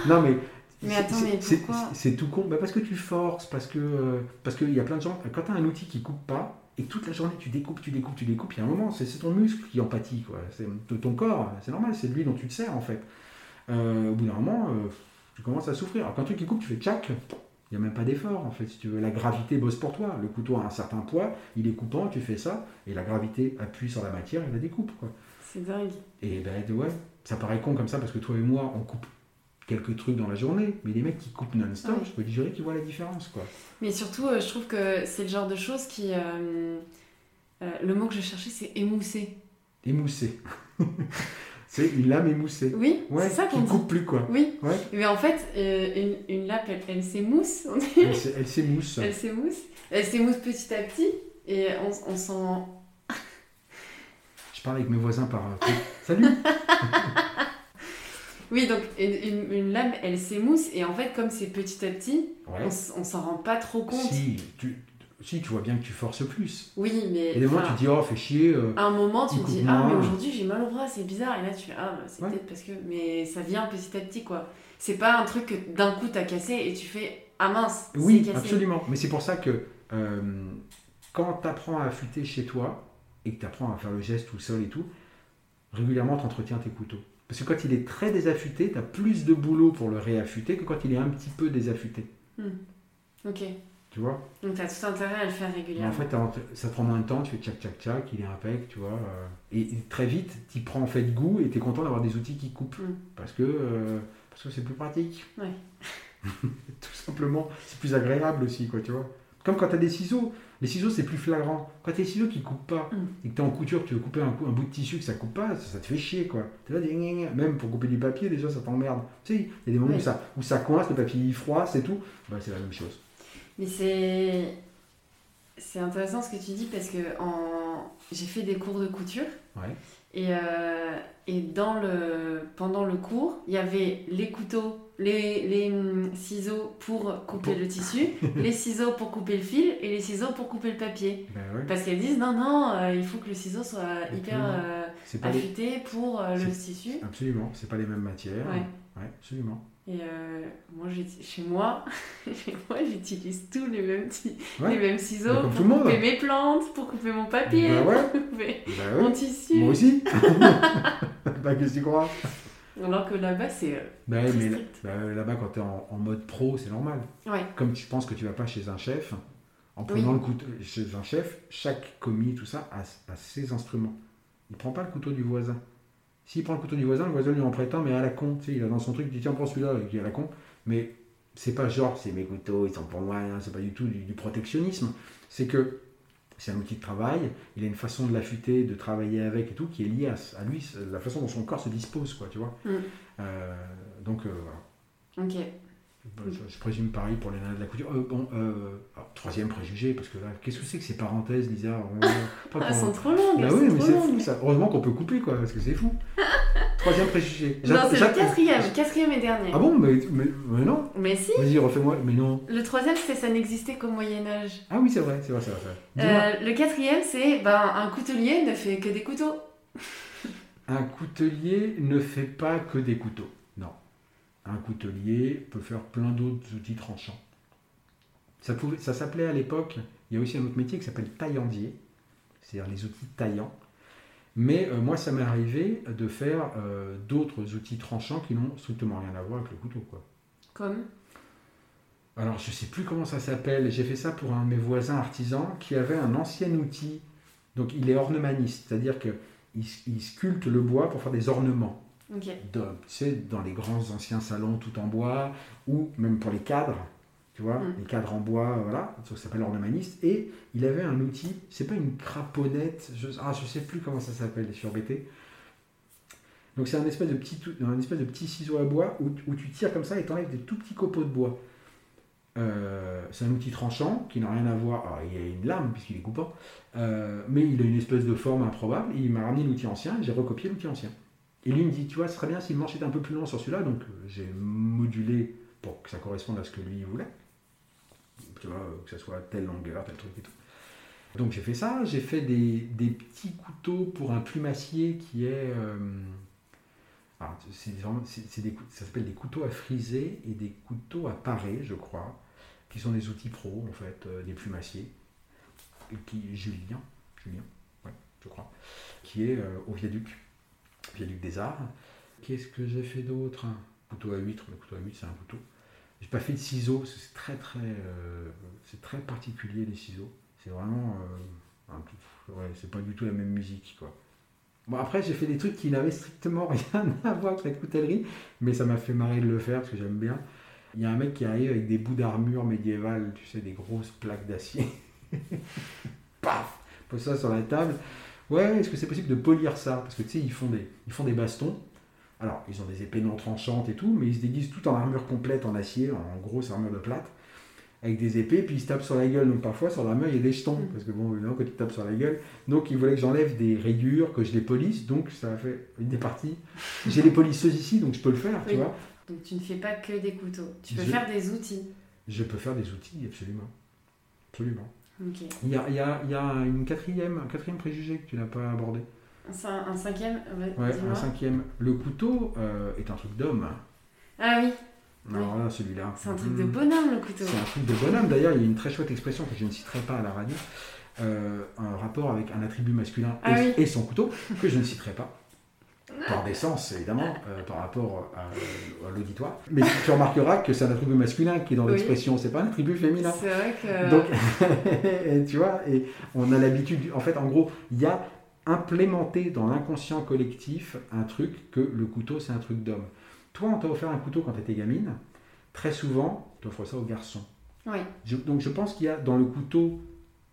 non, mais. Mais c'est- attends, c'est- mais c'est- pourquoi C'est tout con. Bah, parce que tu forces, parce que euh, parce qu'il y a plein de gens. Quand tu as un outil qui coupe pas, et toute la journée tu découpes, tu découpes, tu découpes, il y a un moment, c'est ton muscle qui en pâtit. quoi. C'est de ton corps, c'est normal, c'est de lui dont tu te sers en fait. Euh, au bout d'un moment, euh, tu commences à souffrir. Alors quand un truc qui coupe, tu fais tchac, il n'y a même pas d'effort en fait. Si tu veux, la gravité bosse pour toi. Le couteau a un certain poids, il est coupant, tu fais ça, et la gravité appuie sur la matière et la découpe. Quoi. C'est dingue. Et ben ouais, ça paraît con comme ça parce que toi et moi, on coupe quelques trucs dans la journée, mais les mecs qui coupent non-stop, Ouais. je peux te jurer qu'ils voient la différence. quoi. Mais surtout, euh, je trouve que c'est le genre de choses qui. euh, euh, le mot que je cherchais, c'est émousser. Émoussé. c'est une lame émoussée. Oui, Ouais, c'est ça qu'on dit. coupe plus quoi. Oui, Ouais. mais en fait, une, une lape, elle, elle s'émousse. Elle, s'é- elle s'émousse. Elle s'émousse. Elle s'émousse petit à petit. Et on, on sent. Je parle avec mes voisins par. Salut Oui, donc une, une, une lame, elle s'émousse. Et en fait, comme c'est petit à petit, Ouais. on, s'en rend pas trop compte. Si tu, si, tu vois bien que tu forces plus. Oui, mais. Et des moments, tu te dis, oh, fais chier. euh, À un moment, tu te dis Ah, mais aujourd'hui j'ai mal au bras, c'est bizarre. Et là, tu fais Ah, bah, c'est Ouais. peut-être parce que. Mais ça vient petit à petit, quoi. C'est pas un truc que d'un coup t'as cassé et tu fais Ah mince, Oui, cassé. absolument. Mais c'est pour ça que euh, quand tu apprends à affûter chez toi et que tu apprends à faire le geste tout seul et tout, régulièrement tu entretiens tes couteaux. Parce que quand il est très désaffûté, tu as plus de boulot pour le réaffûter que quand il est un petit peu désaffûté. Ok. Tu vois? Donc t'as tout intérêt à le faire Mais régulièrement. En fait, ça prend moins de temps, tu fais tchac tchac tchac, il est impec, tu vois. euh, et, et très vite, tu prends en fait goût et tu es content d'avoir des outils qui coupent. Mm. Parce que euh, parce que c'est plus pratique. Ouais. Tout simplement, c'est plus agréable aussi, quoi, tu vois. Comme quand tu as des ciseaux. Les ciseaux, c'est plus flagrant. Quand tu as des ciseaux qui coupent pas Mm. et que tu es en couture, tu veux couper un, bout de tissu que ça coupe pas, ça, ça te fait chier, quoi. Là, même pour couper du papier, déjà, ça t'emmerde. Tu sais, il y a des moments Oui. où, ça, où ça coince, le papier il froid, c'est tout. Bah, c'est la même chose. Mais c'est. C'est intéressant ce que tu dis parce que en... j'ai fait des cours de couture. Ouais. Et, euh, et dans le... pendant le cours, il y avait les couteaux, les, les hum, ciseaux pour couper le tissu, les ciseaux pour couper le fil et les ciseaux pour couper le papier. Ben ouais. Parce qu'elles disent non, non, euh, il faut que le ciseau soit hyper euh, les- affûté pour euh, le tissu. Absolument, c'est pas les mêmes matières. Ouais. Ouais, absolument. Et moi, chez moi, moi, j'utilise tous les mêmes, ti- Ouais. les mêmes ciseaux comme pour couper mes plantes, pour couper mon papier, ouais. pour couper Bah mon tissu. Moi aussi. bah qu'est-ce que tu crois? Alors que là-bas, c'est. euh, Bah ouais, mais là- bah, là-bas, quand tu es en, en mode pro, c'est normal. Ouais. Comme tu penses que tu vas pas chez un chef, en prenant Oui. le couteau chez un chef, chaque commis, tout ça, a, a ses instruments. Il prend pas le couteau du voisin. S'il prend le couteau du voisin, le voisin lui en prête un, mais à la con. Tu sais, il a dans son truc, il dit tiens, prends celui-là, il dit à la con. Mais c'est pas genre, c'est mes couteaux, ils sont pour moi, hein, c'est pas du tout du, du protectionnisme. C'est que c'est un outil de travail, il a une façon de l'affûter, de travailler avec et tout, qui est liée à, à lui, la façon dont son corps se dispose, quoi, tu vois. Mm. Euh, donc, euh, voilà. Ok. Je, je présume pareil pour les nanas de la couture. Euh, bon, alors, troisième préjugé, parce que là, qu'est-ce que c'est que ces parenthèses, Lisa? On- pas Ah, elles sont trop longues, Bah oui, mais c'est longues. fou ça. Heureusement qu'on peut couper, quoi, parce que c'est fou. Troisième préjugé. Non, c'est le quatrième, quatrième et dernier. Ah bon mais, mais, mais non. Mais si, Vas-y, refais-moi. Mais non. le troisième, c'était ça n'existait qu'au Moyen-Âge. Ah oui, c'est vrai, c'est vrai, c'est vrai. c'est. Euh, le quatrième, c'est ben, un coutelier ne fait que des couteaux. Un coutelier ne fait pas que des couteaux. Non. Un coutelier peut faire plein d'autres outils tranchants. Ça, pouvait- ça s'appelait à l'époque, il y a aussi un autre métier qui s'appelle taillandier, c'est-à-dire les outils taillants. Mais euh, moi, ça m'est arrivé de faire euh, d'autres outils tranchants qui n'ont strictement rien à voir avec le couteau. Quoi. Comme? Alors, je sais plus comment ça s'appelle. J'ai fait ça pour un de mes voisins artisans qui avait un ancien outil. Donc, il est ornemaniste, c'est-à-dire qu'il il sculpte le bois pour faire des ornements. Ok. De- tu sais, dans les grands anciens salons tout en bois, ou même pour les cadres, tu vois, Mm. les cadres en bois, euh, voilà, ça s'appelle ornemaniste. Et il avait un outil, c'est pas une craponnette, je, ah, je sais plus comment ça s'appelle, je suis embêté. Donc c'est un espèce de petit, un espèce de petit ciseau à bois où, où tu tires comme ça et t'enlèves des tout petits copeaux de bois. Euh, c'est un outil tranchant qui n'a rien à voir. Alors, il y a une lame puisqu'il est coupant, euh, mais il a une espèce de forme improbable. Il m'a ramené l'outil ancien et j'ai recopié l'outil ancien. Et lui me dit, tu vois, ce serait bien si le manche était un peu plus long sur celui-là, donc j'ai modulé pour que ça corresponde à ce que lui voulait. Que ça soit telle longueur, tel truc et tout. Donc j'ai fait ça, j'ai fait des, petits couteaux pour un plumassier qui est... euh, c'est ça s'appelle des couteaux à friser et des couteaux à parer, je crois, qui sont des outils pro, en fait, euh, des plumassiers. Qui, Julien, Julien, ouais, je crois, qui est euh, au viaduc, viaduc des Arts. Qu'est-ce que j'ai fait d'autre? Couteau à huître, le couteau à huître, c'est un couteau. J'ai pas fait de ciseaux, c'est très très, euh, c'est très particulier les ciseaux. C'est vraiment, euh, ouais, c'est pas du tout la même musique, quoi. Bon, après, j'ai fait des trucs qui n'avaient strictement rien à voir avec la coutellerie, mais ça m'a fait marrer de le faire parce que j'aime bien. Il y a un mec qui arrive avec des bouts d'armure médiévale, tu sais, des grosses plaques d'acier. Paf Pose ça sur la table. Ouais, est-ce que c'est possible de polir ça? Parce que tu sais, ils font, des, ils font des bastons. Alors, ils ont des épées non tranchantes et tout, mais ils se déguisent tout en armure complète en acier, en grosse armure de plate, avec des épées, puis ils se tapent sur la gueule. Donc parfois, sur l'armure, il y a des jetons, Mm. parce que bon, évidemment, quand tu tapes sur la gueule, donc ils voulaient que j'enlève des rayures, que je les polisse, donc ça a fait une des parties. J'ai les polisseuses ici, donc je peux le faire, tu vois. Donc tu ne fais pas que des couteaux. Tu peux Je- faire des outils. Je peux faire des outils, absolument. Absolument. Ok. Il y a, il y a- il y a une quatrième, un quatrième préjugé que tu n'as pas abordé. Un, un cinquième ouais, Ouais, dis-moi. un cinquième. Le couteau euh, est un truc d'homme. Ah oui, Alors là, celui-là. c'est un truc hmm, de bonhomme le couteau. C'est un truc de bonhomme. D'ailleurs, il y a une très chouette expression que je ne citerai pas à la radio. euh, un rapport avec un attribut masculin Ah et, oui. et son couteau, que je ne citerai pas. Par décence, évidemment, euh, par rapport à, à l'auditoire. Mais tu remarqueras que c'est un attribut masculin qui est dans Oui. l'expression, c'est pas un attribut féminin. C'est vrai que. Donc, tu vois, et on a l'habitude, en fait, en gros, il y a implémenté dans l'inconscient collectif un truc que le couteau, c'est un truc d'homme. Toi, on t'a offert un couteau quand tu étais gamine. Très souvent, tu offres ça aux garçons. Oui, Je- donc, je pense qu'il y a dans le couteau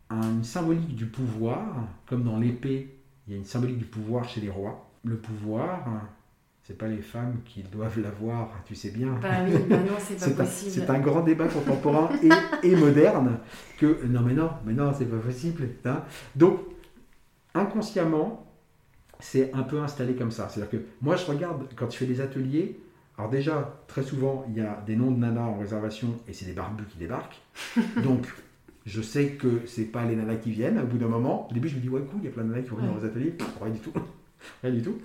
une symbolique du pouvoir, comme dans l'épée, il y a une symbolique du pouvoir chez les rois. Le pouvoir, c'est pas les femmes qui doivent l'avoir, tu sais bien. bah oui, bah non, c'est pas possible. c'est un grand débat contemporain et, et moderne que non mais non, mais non, c'est pas possible. hein. Donc inconsciemment, c'est un peu installé comme ça. C'est-à-dire que moi je regarde quand tu fais des ateliers. Alors déjà, très souvent, il y a des noms de nanas en réservation et c'est des barbus qui débarquent. Donc je sais que c'est pas les nanas qui viennent. Au bout d'un moment, au début je me dis ouais cool, il y a plein de nanas qui vont venir Ouais. dans les ateliers. Rien du tout, rien du tout.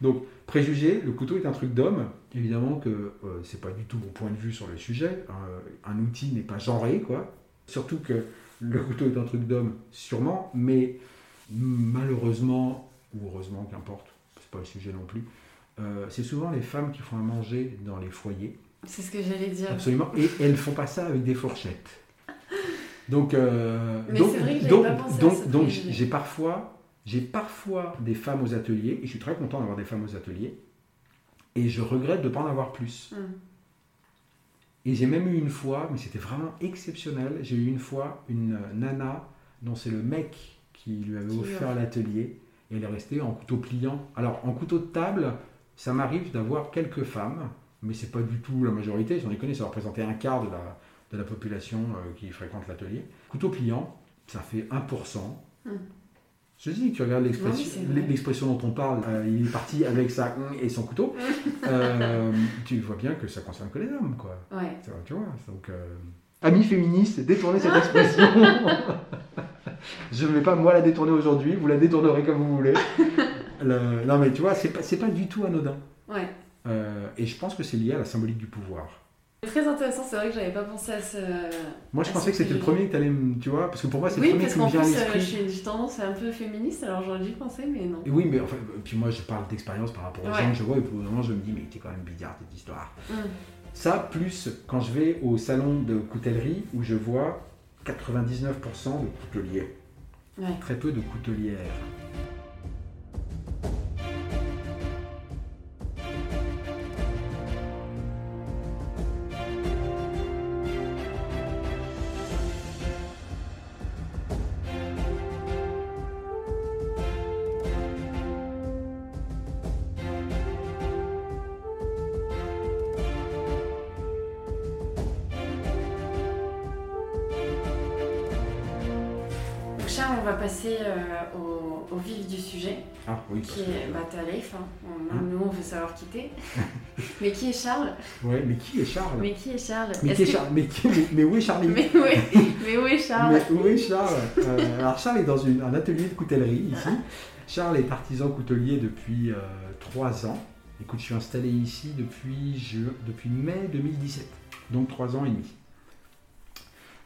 Donc préjugé, le couteau est un truc d'homme. Évidemment que euh, c'est pas du tout mon point de vue sur le sujet. Euh, un outil n'est pas genré, quoi. Surtout que le couteau est un truc d'homme, sûrement, mais malheureusement, ou heureusement, qu'importe, c'est pas le sujet non plus. euh, c'est souvent les femmes qui font à manger dans les foyers, C'est ce que j'allais dire. absolument, et elles font pas ça avec des fourchettes. Donc, euh, Mais donc, vrai que donc, pas pensé à donc, j'ai parfois, j'ai parfois des femmes aux ateliers, et je suis très content d'avoir des femmes aux ateliers, et je regrette de ne pas en avoir plus. Hum. Et j'ai même eu une fois, mais c'était vraiment exceptionnel, j'ai eu une fois une nana dont c'est le mec qui lui avait offert l'atelier, et elle est restée en couteau pliant. Alors, en couteau de table, ça m'arrive d'avoir quelques femmes, mais c'est pas du tout la majorité, j'en ai connu, ça représentait un quart de la, de la population euh, qui fréquente l'atelier. Couteau pliant, ça fait 1%. Hmm. Je dis, tu regardes l'expression l'expression dont on parle, euh, il est parti avec sa et son couteau. Euh, tu vois bien que ça concerne que les hommes, quoi. Ouais. Tu vois, tu vois, donc... euh, Amis féministes, détournez cette expression. Je ne vais pas moi la détourner aujourd'hui, vous la détournerez comme vous voulez. Le- Non mais tu vois, c'est pas, c'est pas du tout anodin. Ouais. Euh, et je pense que c'est lié à la symbolique du pouvoir. Très intéressant, c'est vrai que j'avais pas pensé à ce. Moi, je à pensais que c'était le premier que tu allais me. Tu vois, parce que pour moi, c'est Oui, le premier parce qui me vient à plus, euh, l'esprit. j'ai une tendance un peu féministe, alors j'aurais dû penser, mais non. Et Oui, mais enfin, euh, puis moi, je parle d'expérience par rapport aux Ouais. gens que je vois, et pour le moment, je me dis, mais t'es quand même bizarre cette histoire. Hum. Ça, plus quand je vais au salon de coutellerie où je vois 99% de couteliers, Ouais. très peu de coutelières. l'EIF, hein. On- Hein nous, on veut savoir qui t'es. mais qui est Charles? Ouais, mais qui est Charles? Mais qui est Charles? Mais, qui est que- Charles? Mais, qui- mais- mais où est Charlie Mais, oui, mais où est Charles? Mais où est Charles? Euh, Alors Charles est dans une- un atelier de coutellerie ici. Charles est artisan coutelier depuis euh, 3 ans. Écoute, je suis installé ici depuis, je- depuis mai 2017, donc 3 ans et demi.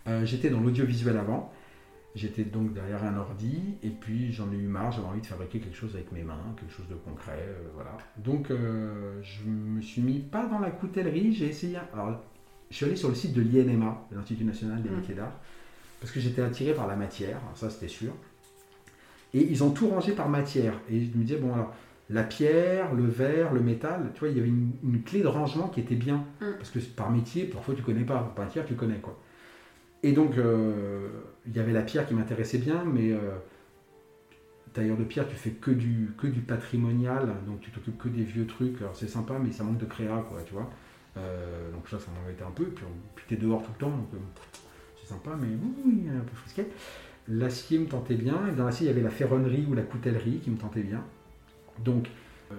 Euh, J'étais dans l'audiovisuel avant. J'étais donc derrière un ordi et puis j'en ai eu marre, j'avais envie de fabriquer quelque chose avec mes mains, quelque chose de concret, euh, voilà. Donc euh, je me suis mis pas dans la coutellerie, j'ai essayé. Alors, je suis allé sur le site de l'INMA, l'Institut national des Mm. métiers d'art, parce que j'étais attiré par la matière, ça c'était sûr. Et ils ont tout rangé par matière. Et je me disais, bon alors, la pierre, le verre, le métal, tu vois, il y avait une, une clé de rangement qui était bien. Mm. Parce que par métier, parfois tu connais pas, par matière tu connais quoi. Et donc, euh, il y avait la pierre qui m'intéressait bien, mais euh, tailleur de pierre, tu fais que du, patrimonial, donc tu t'occupes que des vieux trucs. Alors c'est sympa, mais ça manque de créa, quoi, tu vois. Euh, donc ça, ça m'embêtait un peu. Puis, puis t'es dehors tout le temps, donc euh, c'est sympa, mais oui, un peu frisquet. L'acier me tentait bien, et dans l'acier, il y avait la ferronnerie ou la coutellerie qui me tentait bien. Donc, euh,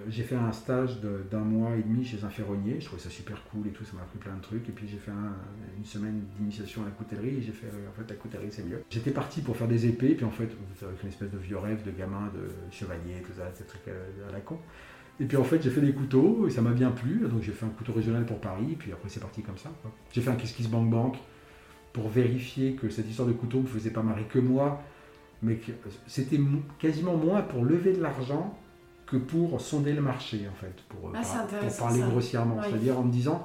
j'ai fait un stage d'un mois et demi chez un ferronnier, je trouvais ça super cool et tout, ça m'a appris plein de trucs. Et puis j'ai fait un- une semaine d'initiation à la coutellerie et j'ai fait, euh, en fait, la coutellerie c'est mieux. J'étais parti pour faire des épées, puis en fait, avec une espèce de vieux rêve de gamin, de chevalier, tout ça, ces trucs euh, à la con. Et puis en fait, j'ai fait des couteaux et ça m'a bien plu, donc j'ai fait un couteau régional pour Paris, puis après c'est parti comme ça. J'ai fait un Kiss Kiss Bank Bank pour vérifier que cette histoire de couteau me faisait pas marrer que moi, mais que c'était quasiment moins pour lever de l'argent que pour sonder le marché, en fait, pour, euh, Ah, par- pour parler ça. grossièrement. Oui. C'est-à-dire en me disant,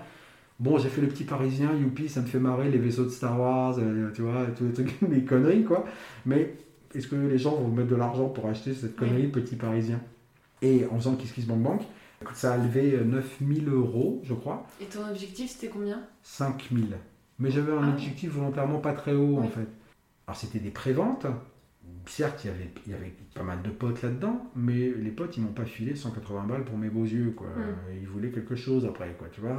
bon, j'ai fait le petit parisien, youpi, ça me fait marrer les vaisseaux de Star Wars, euh, tu vois, tous les trucs, les conneries, quoi. Mais est-ce que les gens vont mettre de l'argent pour acheter cette connerie Oui. petit parisien? Et en faisant Kiss Kiss Bank Bank, ça a levé euh, 9000 euros, je crois, Et ton objectif, c'était combien? 5000. Mais j'avais un Ah. objectif volontairement pas très haut, en fait. Alors c'était des préventes. Certes, il y avait, il y avait pas mal de potes là-dedans, mais les potes, ils m'ont pas filé 180 balles pour mes beaux yeux, quoi. Mm. Ils voulaient quelque chose après, quoi, tu vois.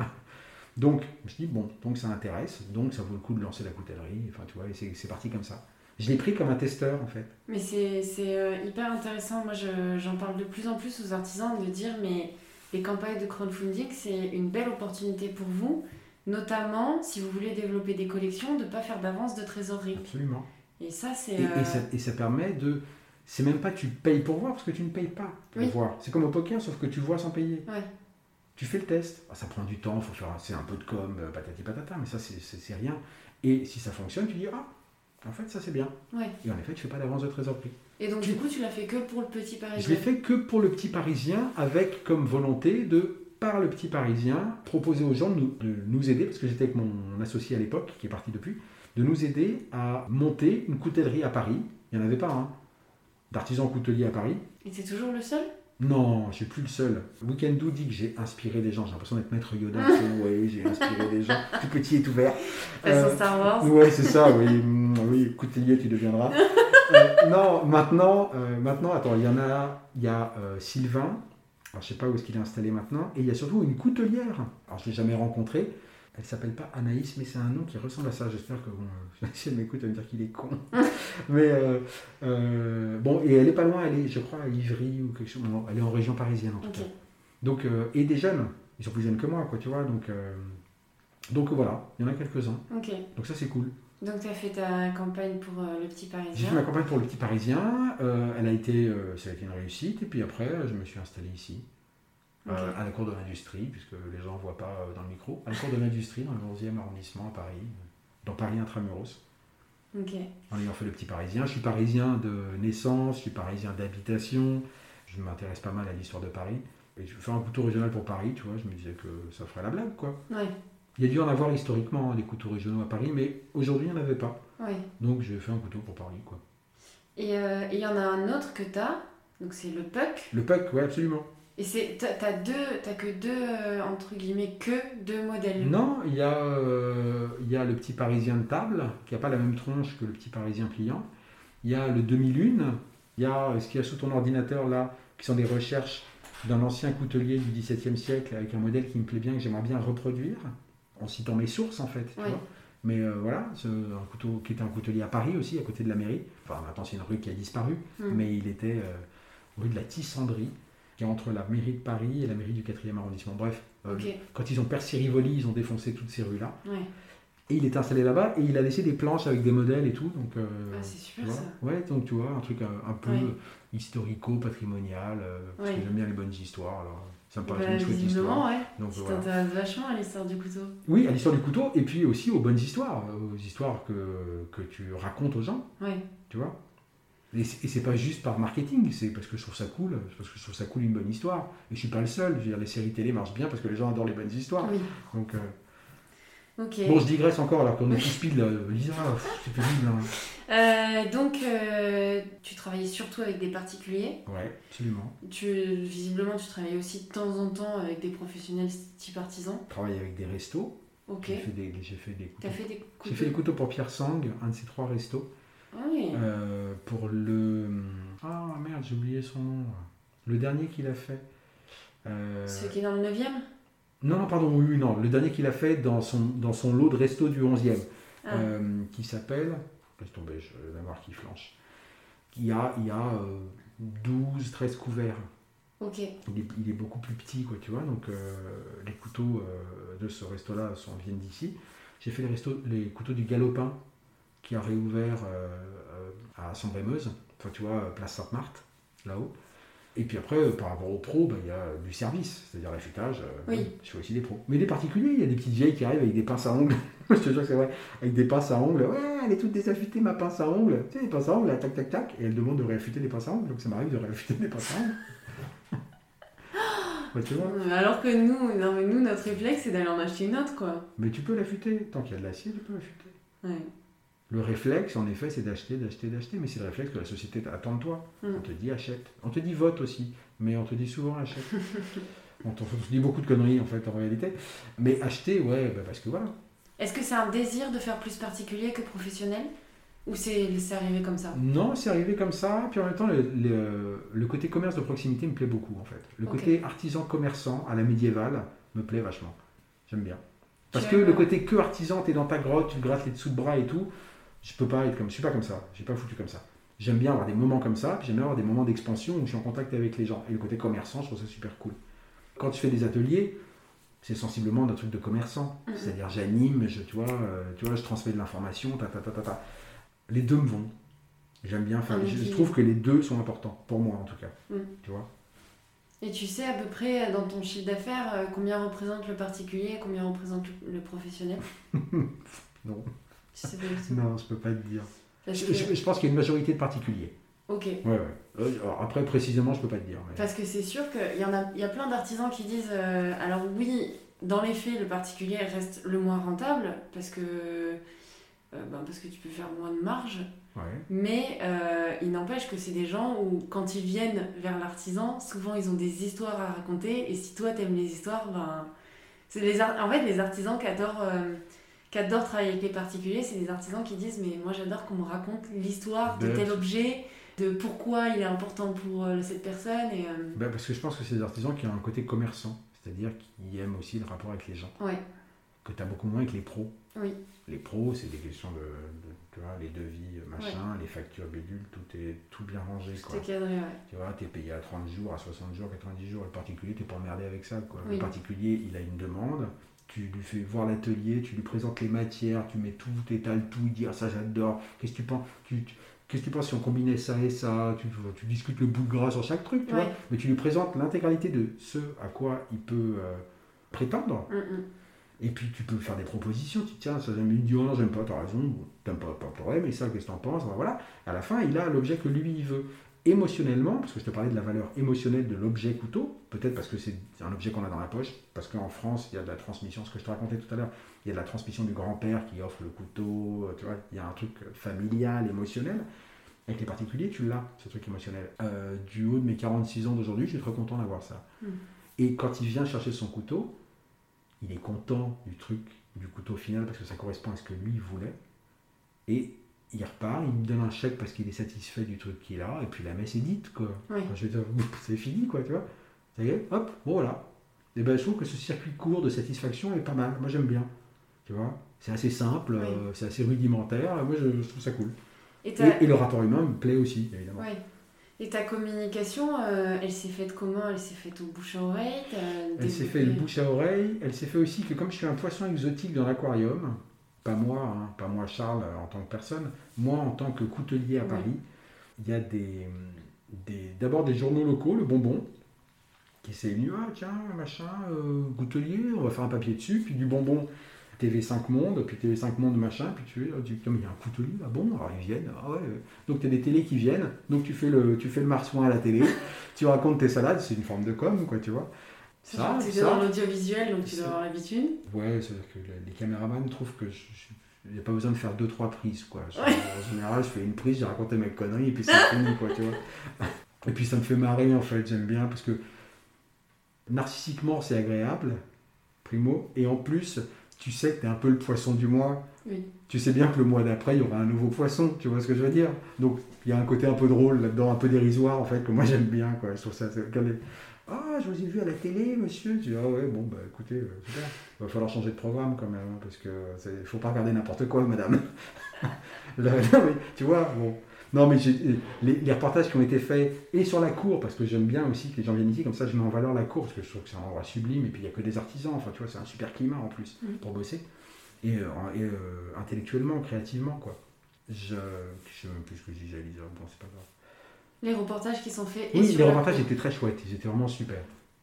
Donc, je me dit, bon, donc ça intéresse, donc ça vaut le coup de lancer la coutellerie, enfin, tu vois, et c'est parti comme ça. Je l'ai pris comme un testeur, en fait. Mais c'est euh, hyper intéressant. Moi, je- j'en parle de plus en plus aux artisans de dire, mais les campagnes de crowdfunding, c'est une belle opportunité pour vous, notamment si vous voulez développer des collections, de ne pas faire d'avance de trésorerie. Absolument. Et ça, c'est. Et, et euh, ça, et ça permet de... C'est même pas tu payes pour voir, parce que tu ne payes pas pour Oui. voir. C'est comme au poker, sauf que tu vois sans payer. Ouais. Tu fais le test. Ah, ça prend du temps, faut faire c'est un peu de com, euh, patati patata, mais ça, c'est- rien. Et si ça fonctionne, tu dis, ah, en fait, ça c'est bien. Ouais. Et en effet, tu fais pas d'avance de trésorerie. Et donc, du coup, tu l'as fait que pour le petit Je parisien. l'ai fait que pour le petit parisien, avec comme volonté de, par le petit parisien, proposer aux gens de nous, de nous aider, parce que j'étais avec mon associé à l'époque, qui est parti depuis, de nous aider à monter une coutellerie à Paris. Il n'y en avait pas, hein, d'artisans couteliers à Paris. Et c'est toujours le seul? Non, je suis plus le seul. Weekendoo dit que j'ai inspiré des gens. J'ai l'impression d'être maître Yoda. oui, j'ai inspiré des gens. Tout petit et tout vert. Façon Euh, Star Wars. Ouais, c'est ça, oui. Mm, oui, coutelier, tu deviendras. Euh, non, maintenant, euh, maintenant, attends, il y en a, il y a euh, Sylvain, alors je sais pas où est-ce qu'il est installé maintenant, et il y a surtout une coutelière. Alors je l'ai jamais rencontrée. Elle s'appelle pas Anaïs, mais c'est un nom qui ressemble à ça. J'espère que bon, euh, si elle m'écoute, elle va me dire qu'il est con. mais euh, euh, bon, et elle est pas loin. Elle est, je crois, à Ivry ou quelque chose. Elle est en région parisienne en tout cas. Donc, euh, et des jeunes. Ils sont plus jeunes que moi, quoi, tu vois. Donc, donc voilà, il y en a quelques-uns. Donc ça c'est cool. Donc, tu as fait ta campagne pour euh, le petit J'ai parisien. fait ma campagne pour le petit Parisien, euh, elle a été, euh, ça a été une réussite, et puis après, je me suis installé ici. Euh, Ok. à la cour de l'industrie, puisque les gens ne voient pas euh, dans le micro. À la cour de l'industrie, dans le 11e arrondissement à Paris, dans Paris Intramuros. Ok. En ayant fait le petit parisien. Je suis parisien de naissance, je suis parisien d'habitation. Je m'intéresse pas mal à l'histoire de Paris. Et je fais un couteau régional pour Paris, tu vois, je me disais que ça ferait la blague, quoi. Ouais. Il y a dû en avoir historiquement hein, des couteaux régionaux à Paris, mais aujourd'hui, il n'y en avait pas. Ouais. Donc j'ai fait un couteau pour Paris, quoi. Et euh, il y en a un autre que t'as, donc c'est le puck. Le puck, ouais, absolument. Et c'est t'as deux, t'as que deux euh, entre guillemets que deux modèles. Non, il y, a, euh, il y a le petit parisien de table, qui n'a pas la même tronche que le petit parisien pliant. Il y a le demi-lune. Il y a ce qu'il y a sous ton ordinateur là, qui sont des recherches d'un ancien coutelier du XVIIe siècle avec un modèle qui me plaît bien, que j'aimerais bien reproduire, en citant mes sources en fait. tu Ouais. vois. Mais euh, voilà, c'est un couteau qui était un coutelier à Paris aussi, à côté de la mairie. Enfin, maintenant c'est une rue qui a disparu, Hmm. mais il était rue de la Tissandrie, qui est entre la mairie de Paris et la mairie du 4e arrondissement. Bref, euh, quand ils ont percé Rivoli, ils ont défoncé toutes ces rues-là. Ouais. Et il est installé là-bas et il a laissé des planches avec des modèles et tout. Donc, euh, Ah, c'est super ça. Ouais, donc tu vois, un truc un, un peu Ouais. historico-patrimonial, euh, parce Ouais. que j'aime bien les bonnes histoires. Alors, ça me paraît Bah, une chouette visiblement, histoire. ouais. Donc, Tu voilà. t'intéresses vachement à l'histoire du couteau. Oui, à l'histoire du couteau et puis aussi aux bonnes histoires, aux histoires que, que tu racontes aux gens, Ouais. tu vois. Et c'est pas juste par marketing, c'est parce que je trouve ça cool, parce que je trouve ça cool une bonne histoire. Et je suis pas le seul, je veux dire, les séries télé marchent bien parce que les gens adorent les bonnes histoires. Oui. Donc, euh, bon, je digresse encore alors qu'on est tout speed là. Lisa, c'est pénible. hein. Euh, donc, euh, tu travaillais surtout avec des particuliers. Ouais, absolument. Tu, visiblement, tu travaillais aussi de temps en temps avec des professionnels type artisans. Je travaille avec des restos. Ok. J'ai fait des, j'ai fait des couteaux. J'ai fait des couteaux pour Pierre Sang, un de ses trois restos. Ah oui. Euh, pour le. Ah merde, j'ai oublié son nom. Le dernier qu'il a fait. Euh, Celui qui est dans le 9 e Non, non, pardon, oui, non. Le dernier qu'il a fait dans son, dans son lot de restos du 11e. Ah. euh, qui s'appelle. Laisse tomber, je vais voir qui flanche. Il y a, il y a euh, 12, 13 couverts. Il est, il est beaucoup plus petit, quoi, tu vois. Donc, euh, les couteaux euh, de ce resto-là sont, viennent d'ici. J'ai fait les, restos, les couteaux du Galopin, qui a réouvert euh, euh, à Sambre-et-Meuse, enfin, tu vois, place Sainte-Marthe, là-haut. Et puis après, euh, par rapport aux pros, ben, il y a du service, c'est-à-dire l'affûtage. Oui. je fais aussi des pros. Mais des particuliers, il y a des petites vieilles qui arrivent avec des pinces à ongles. je te jure que c'est vrai. Avec des pinces à ongles. Ouais, elle est toute désaffûtée, ma pince à ongles. Tu sais, les pinces à ongles, là, tac, tac, tac. Et elle demande de réaffûter les pinces à ongles. Donc ça m'arrive de réaffûter des pinces à ongles. Tu vois. Alors que nous, non, mais nous, notre réflexe, c'est d'aller en acheter une autre, quoi. Mais tu peux l'affûter. Tant qu'il y a de l'acier, tu peux l'affûter. Ouais. Le réflexe, en effet, c'est d'acheter, d'acheter, d'acheter. Mais c'est le réflexe que la société attend de toi. Mm. On te dit achète. On te dit vote aussi. Mais on te dit souvent achète. on te dit beaucoup de conneries, en fait, en réalité. Mais acheter, ouais, bah, parce que voilà. Est-ce que c'est un désir de faire plus particulier que professionnel? Ou c'est arrivé comme ça? Non, c'est arrivé comme ça. Puis en même temps, le, le- le côté commerce de proximité me plaît beaucoup, en fait. Le côté artisan commerçant à la médiévale me plaît vachement. J'aime bien. Parce que le côté que artisan, t'es dans ta grotte, tu te grattes les dessous de bras et tout, je peux pas être comme, je suis pas comme ça. J'ai pas foutu comme ça. J'aime bien avoir des moments comme ça, j'aime bien avoir des moments d'expansion où je suis en contact avec les gens. Et le côté commerçant, je trouve ça super cool. Quand tu fais des ateliers, c'est sensiblement un truc de commerçant. Mhm. C'est-à-dire j'anime, je, tu, vois, euh, tu vois, je transmets de l'information, ta, ta, ta, ta, ta. Les deux me vont. J'aime bien faire. Je- Je, trouve que les deux sont importants, pour moi en tout cas. Mhm. Tu vois Et tu sais à peu près dans ton chiffre d'affaires euh, combien représente le particulier et combien représente le professionnel? Non. Tu sais pas du tout. Non, je peux pas te dire. Parce Je, que, je- je pense qu'il y a une majorité de particuliers. ok. Ouais, ouais. Euh, alors après, précisément, je peux pas te dire. mais- Parce que c'est sûr qu'il y en a, y a plein d'artisans qui disent euh, alors oui, dans les faits, le particulier reste le moins rentable parce que, euh, ben, parce que tu peux faire moins de marge. Ouais. Mais euh, il n'empêche que c'est des gens où, quand ils viennent vers l'artisan, souvent ils ont des histoires à raconter. Et si toi t'aimes les histoires, ben, c'est les en fait, les artisans qui adorent, qui adorent travailler avec les particuliers, c'est des artisans qui disent Mais moi j'adore qu'on me raconte l'histoire de tel objet, de pourquoi il est important pour euh, cette personne. Et, euh, Ben, parce que je pense que c'est des artisans qui ont un côté commerçant, c'est-à-dire qui aiment aussi le rapport avec les gens, ouais, que tu as beaucoup moins avec les pros. oui, Les pros, c'est des questions de, de- tu vois, les devis, machin, les factures bidules, tout est tout bien rangé. Quoi. c'était cadré, ouais. Tu vois, t'es payé à 30 jours, à 60 jours, 90 jours. Le particulier, t'es pas emmerdé avec ça. Quoi. Oui. Le particulier, il a une demande. Tu lui fais voir l'atelier, tu lui présentes les matières, tu mets tout, t'étales tout, il dit ah ça j'adore, qu'est-ce que tu penses tu, tu- Qu'est-ce que tu penses si on combinait ça et ça? Tu, tu discutes le bout de gras sur chaque truc, tu vois, mais tu lui présentes l'intégralité de ce à quoi il peut euh, prétendre. Mm, mm. Et puis tu peux faire des propositions, tu dis tiens, ça j'aime, il dit oh non, j'aime pas, t'as raison, t'aimes pas, pas de problème, et ça, qu'est-ce que t'en penses? Ben Voilà, à la fin, il a l'objet que lui, il veut. Émotionnellement, parce que je te parlais de la valeur émotionnelle de l'objet couteau, peut-être parce que c'est un objet qu'on a dans la poche, parce qu'en France, il y a de la transmission, ce que je te racontais tout à l'heure, il y a de la transmission du grand-père qui offre le couteau, tu vois, il y a un truc familial, émotionnel. Avec les particuliers, tu l'as, ce truc émotionnel. Euh, du haut de mes 46 ans d'aujourd'hui, je suis très content d'avoir ça. Mm. Et quand il vient chercher son couteau, il est content du truc, du couteau final, parce que ça correspond à ce que lui voulait. Et il repart, il me donne un chèque parce qu'il est satisfait du truc qu'il a, et puis la messe est dite, quoi. Oui. Enfin, je c'est fini, quoi, tu vois. Ça y est, hop, voilà. Et ben, je trouve que ce circuit court de satisfaction est pas mal. Moi, j'aime bien. Tu vois C'est assez simple, Oui. euh, c'est assez rudimentaire. Moi, je, je trouve ça cool. Et, Et, ta... et le rapport humain me plaît aussi, évidemment. Et ta communication, euh, elle s'est faite comment? Elle s'est faite au bouche à oreille? Elle s'est développé- fait le bouche à oreille. Elle s'est fait aussi que comme je suis un poisson exotique dans l'aquarium, pas moi, hein, pas moi Charles euh, en tant que personne, moi en tant que coutelier à Ouais. Paris, il y a des, des d'abord des journaux locaux, le bonbon, qui s'est venu, ah tiens, machin, euh, coutelier, on va faire un papier dessus, puis du bonbon TV5 Monde, puis TV5 Monde machin, puis tu fais, ah, tu- mais il y a un coutelier, ah bon, alors ils viennent, ah ouais. Donc tu as des télés qui viennent, donc tu fais le, tu fais le marsouin à la télé, tu racontes tes salades, c'est une forme de com, quoi, tu vois. Ça, ça. dans l'audiovisuel, donc tu dois avoir l'habitude. Ouais, c'est-à-dire que les- caméramans trouvent que je- n'y a pas besoin de faire deux, trois prises, quoi. Je- Ouais. En général, je fais une prise, j'ai raconté mes conneries, et puis c'est fini, quoi, tu vois. Et puis ça me fait marrer, en fait, j'aime bien, parce que narcissiquement, c'est agréable, primo, et en plus, tu sais que tu es un peu le poisson du mois. Oui. Tu sais bien que le mois d'après, il y aura un nouveau poisson, tu vois ce que je veux dire Donc, il y a un côté un peu drôle là-dedans, un peu dérisoire, en fait, que moi j'aime bien, quoi. Je trouve ça... Ah, je vous ai vu à la télé, monsieur. Tu dis, ah ouais, bon, bah écoutez, euh, super. Il va falloir changer de programme quand même, hein, parce que il ne faut pas regarder n'importe quoi, madame. Tu vois, bon. Non, mais les, les reportages qui ont été faits, et sur la cour, parce que j'aime bien aussi que les gens viennent ici, comme ça je mets en valeur la cour, parce que je trouve que c'est un endroit sublime, et puis il n'y a que des artisans, enfin tu vois, c'est un super climat en plus pour bosser, et, euh, et, euh, intellectuellement, créativement, quoi. Je, je sais même plus ce que je Lisa, bon, c'est pas grave. Les reportages qui sont faits. Oui, les reportages étaient très chouettes, ils étaient vraiment super.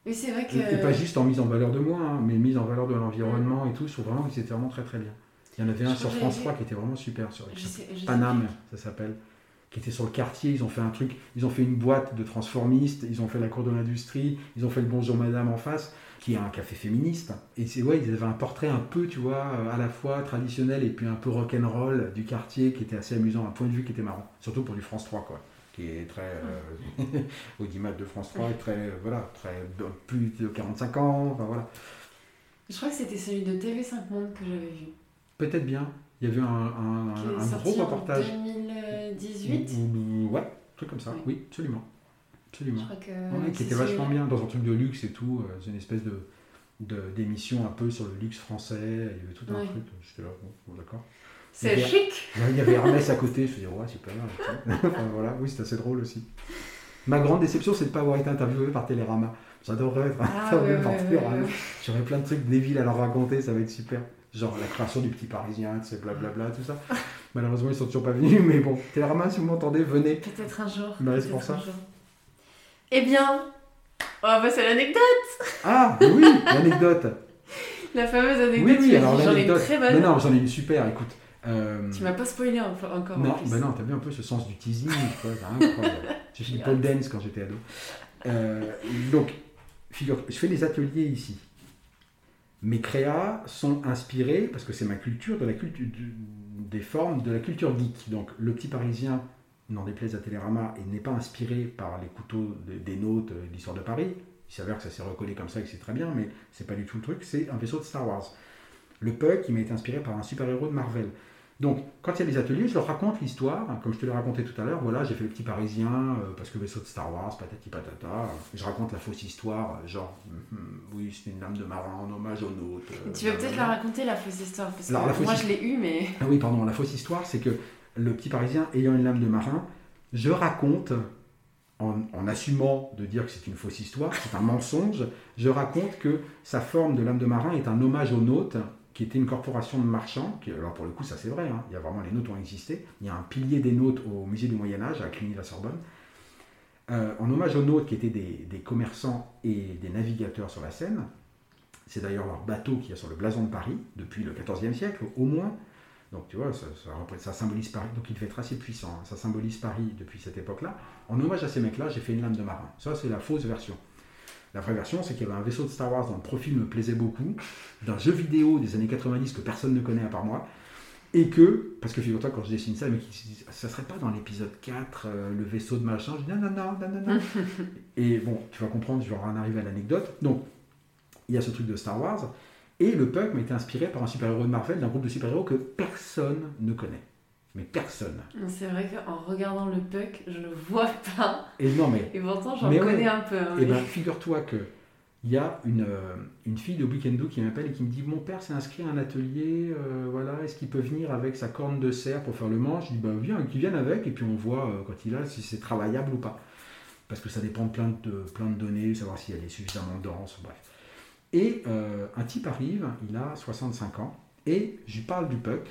Oui, c'est vrai que. Et, et pas juste en mise en valeur de moi, hein, mais mise en valeur de l'environnement et tout, je trouve vraiment qu'ils étaient vraiment très très bien. Il y en avait un sur France j'avais 3 qui était vraiment super, sur Je sais, je sais Paname, ça s'appelle, qui était sur le quartier. Ils ont fait un truc, ils ont fait une boîte de transformistes, ils ont fait la cour de l'industrie, ils ont fait le Bonjour Madame en face, qui est un café féministe. Et c'est ouais, ils avaient un portrait un peu, tu vois, euh, à la fois traditionnel et puis un peu rock'n'roll du quartier, qui était assez amusant, un point de vue qui était marrant, surtout pour du France 3, quoi. Qui est très euh, audimat de France 3, et très, euh, voilà, très plus de 45 ans, enfin voilà. Je crois que c'était celui de TV5 Monde que j'avais vu. Peut-être bien. Il y avait un, un- Qui est un sorti gros en reportage. 2018. Ou- ou- Ouais, un truc comme ça. Oui. Oui, absolument. Je Absolument. crois que. Ouais, qui était vachement bien dans un truc de luxe et tout. euh, C'est une espèce de de- d'émission un peu sur le luxe français. Il y avait tout un Ouais. truc. J'étais là, bon, bon, d'accord. C'est chic Il y avait Hermès à côté. Je me disais, ouais, super. Enfin, voilà, oui, c'est assez drôle aussi. Ma grande déception, c'est de ne pas avoir été interviewé par Télérama. J'adorerais être Ah, interviewé par Télérama. J'aurais plein de trucs débiles à leur raconter, ça va être super. Genre la création du petit parisien, tu sais, blablabla, tout ça. Malheureusement, ils sont toujours pas venus, mais bon, Télérama, si vous m'entendez, venez. Peut-être un jour. Bah, c'est pour ça. jour. Eh bien, on va passer à l'anecdote. Ah, oui, l'anecdote. La fameuse Oui, anecdote. oui, m'as alors dit, j'en ai une l'anecdote. très Mais non, j'en ai une super, écoute. Euh, Tu m'as pas spoilé en- encore. en Non, plus. bah non, t'as vu un peu ce sens du teasing, quoi, incroyable. J'ai fait du pole dance quand j'étais ado. Euh, donc, figure, je fais des ateliers ici. Mes créas sont inspirés, parce que c'est ma culture, de la culture des formes de la culture geek. Donc, le petit parisien, n'en déplaise à Télérama, et n'est pas inspiré par les couteaux de- des nôtres, euh, l'histoire de Paris. Il s'avère que ça s'est recollé comme ça et que c'est très bien, mais c'est pas du tout le truc, c'est un vaisseau de Star Wars. Le Puck, il m'a été inspiré par un super-héros de Marvel. Donc, quand il y a des ateliers, je leur raconte l'histoire, hein, comme je te l'ai raconté tout à l'heure. Voilà, j'ai fait le petit parisien, euh, parce que vaisseau de Star Wars, patati patata. Je raconte la fausse histoire, euh, genre, hum, oui, c'est une lame de marin en hommage aux nôtres. euh, Tu vas peut-être la raconter la fausse histoire. Parce Alors, que moi, his- je l'ai eu, mais. Ah oui, pardon, la fausse histoire, c'est que le petit parisien ayant une lame de marin, je raconte, en, en assumant de dire que c'est une fausse histoire, c'est un mensonge, je raconte que sa forme de lame de marin est un hommage aux nôtres qui était une corporation de marchands. Qui, alors pour le coup, ça c'est vrai, hein, il y a vraiment les notes ont existé. Il y a un pilier des notes au musée du Moyen-Âge à Cluny-la-Sorbonne. Euh, en hommage aux nôtres qui étaient des, commerçants et des navigateurs sur la Seine. C'est d'ailleurs leur bateau qui est sur le blason de Paris depuis le XIVe siècle, au moins. Donc tu vois, ça, ça, ça, symbolise Paris. Donc il devait être assez puissant. Hein. Ça symbolise Paris depuis cette époque-là. En hommage à ces mecs-là, j'ai fait une lame de marin. Ça, c'est la fausse version. La vraie version, c'est qu'il y avait un vaisseau de Star Wars dont le profil me plaisait beaucoup, d'un jeu vidéo des années 90 que personne ne connaît à part moi, et que, parce que figure-toi, quand je dessine ça, mais ça serait pas dans l'épisode 4, euh, le vaisseau de machin, je dis non, non, non, non, non, non. et bon, tu vas comprendre, je vais en arriver à l'anecdote. Donc, il y a ce truc de Star Wars, et le Puck m'a été inspiré par un super-héros de Marvel, d'un groupe de super-héros que personne ne connaît. Mais personne. C'est vrai qu'en regardant le Puck, je ne vois pas. Et non, mais. Et pourtant, j'en connais un peu. Hein, et bien, figure-toi que. Il y a une, euh, une fille de Weekendo qui m'appelle et qui me dit Mon père s'est inscrit à un atelier, euh, voilà, est-ce qu'il peut venir avec sa corne de cerf pour faire le manche? Je dis Ben viens, qu'il vienne avec, et puis on voit euh, quand il a si c'est travaillable ou pas. Parce que ça dépend de plein de, plein de données, savoir si elle est suffisamment dense, bref. Et un type arrive, il a 65 ans, et je lui parle du puck,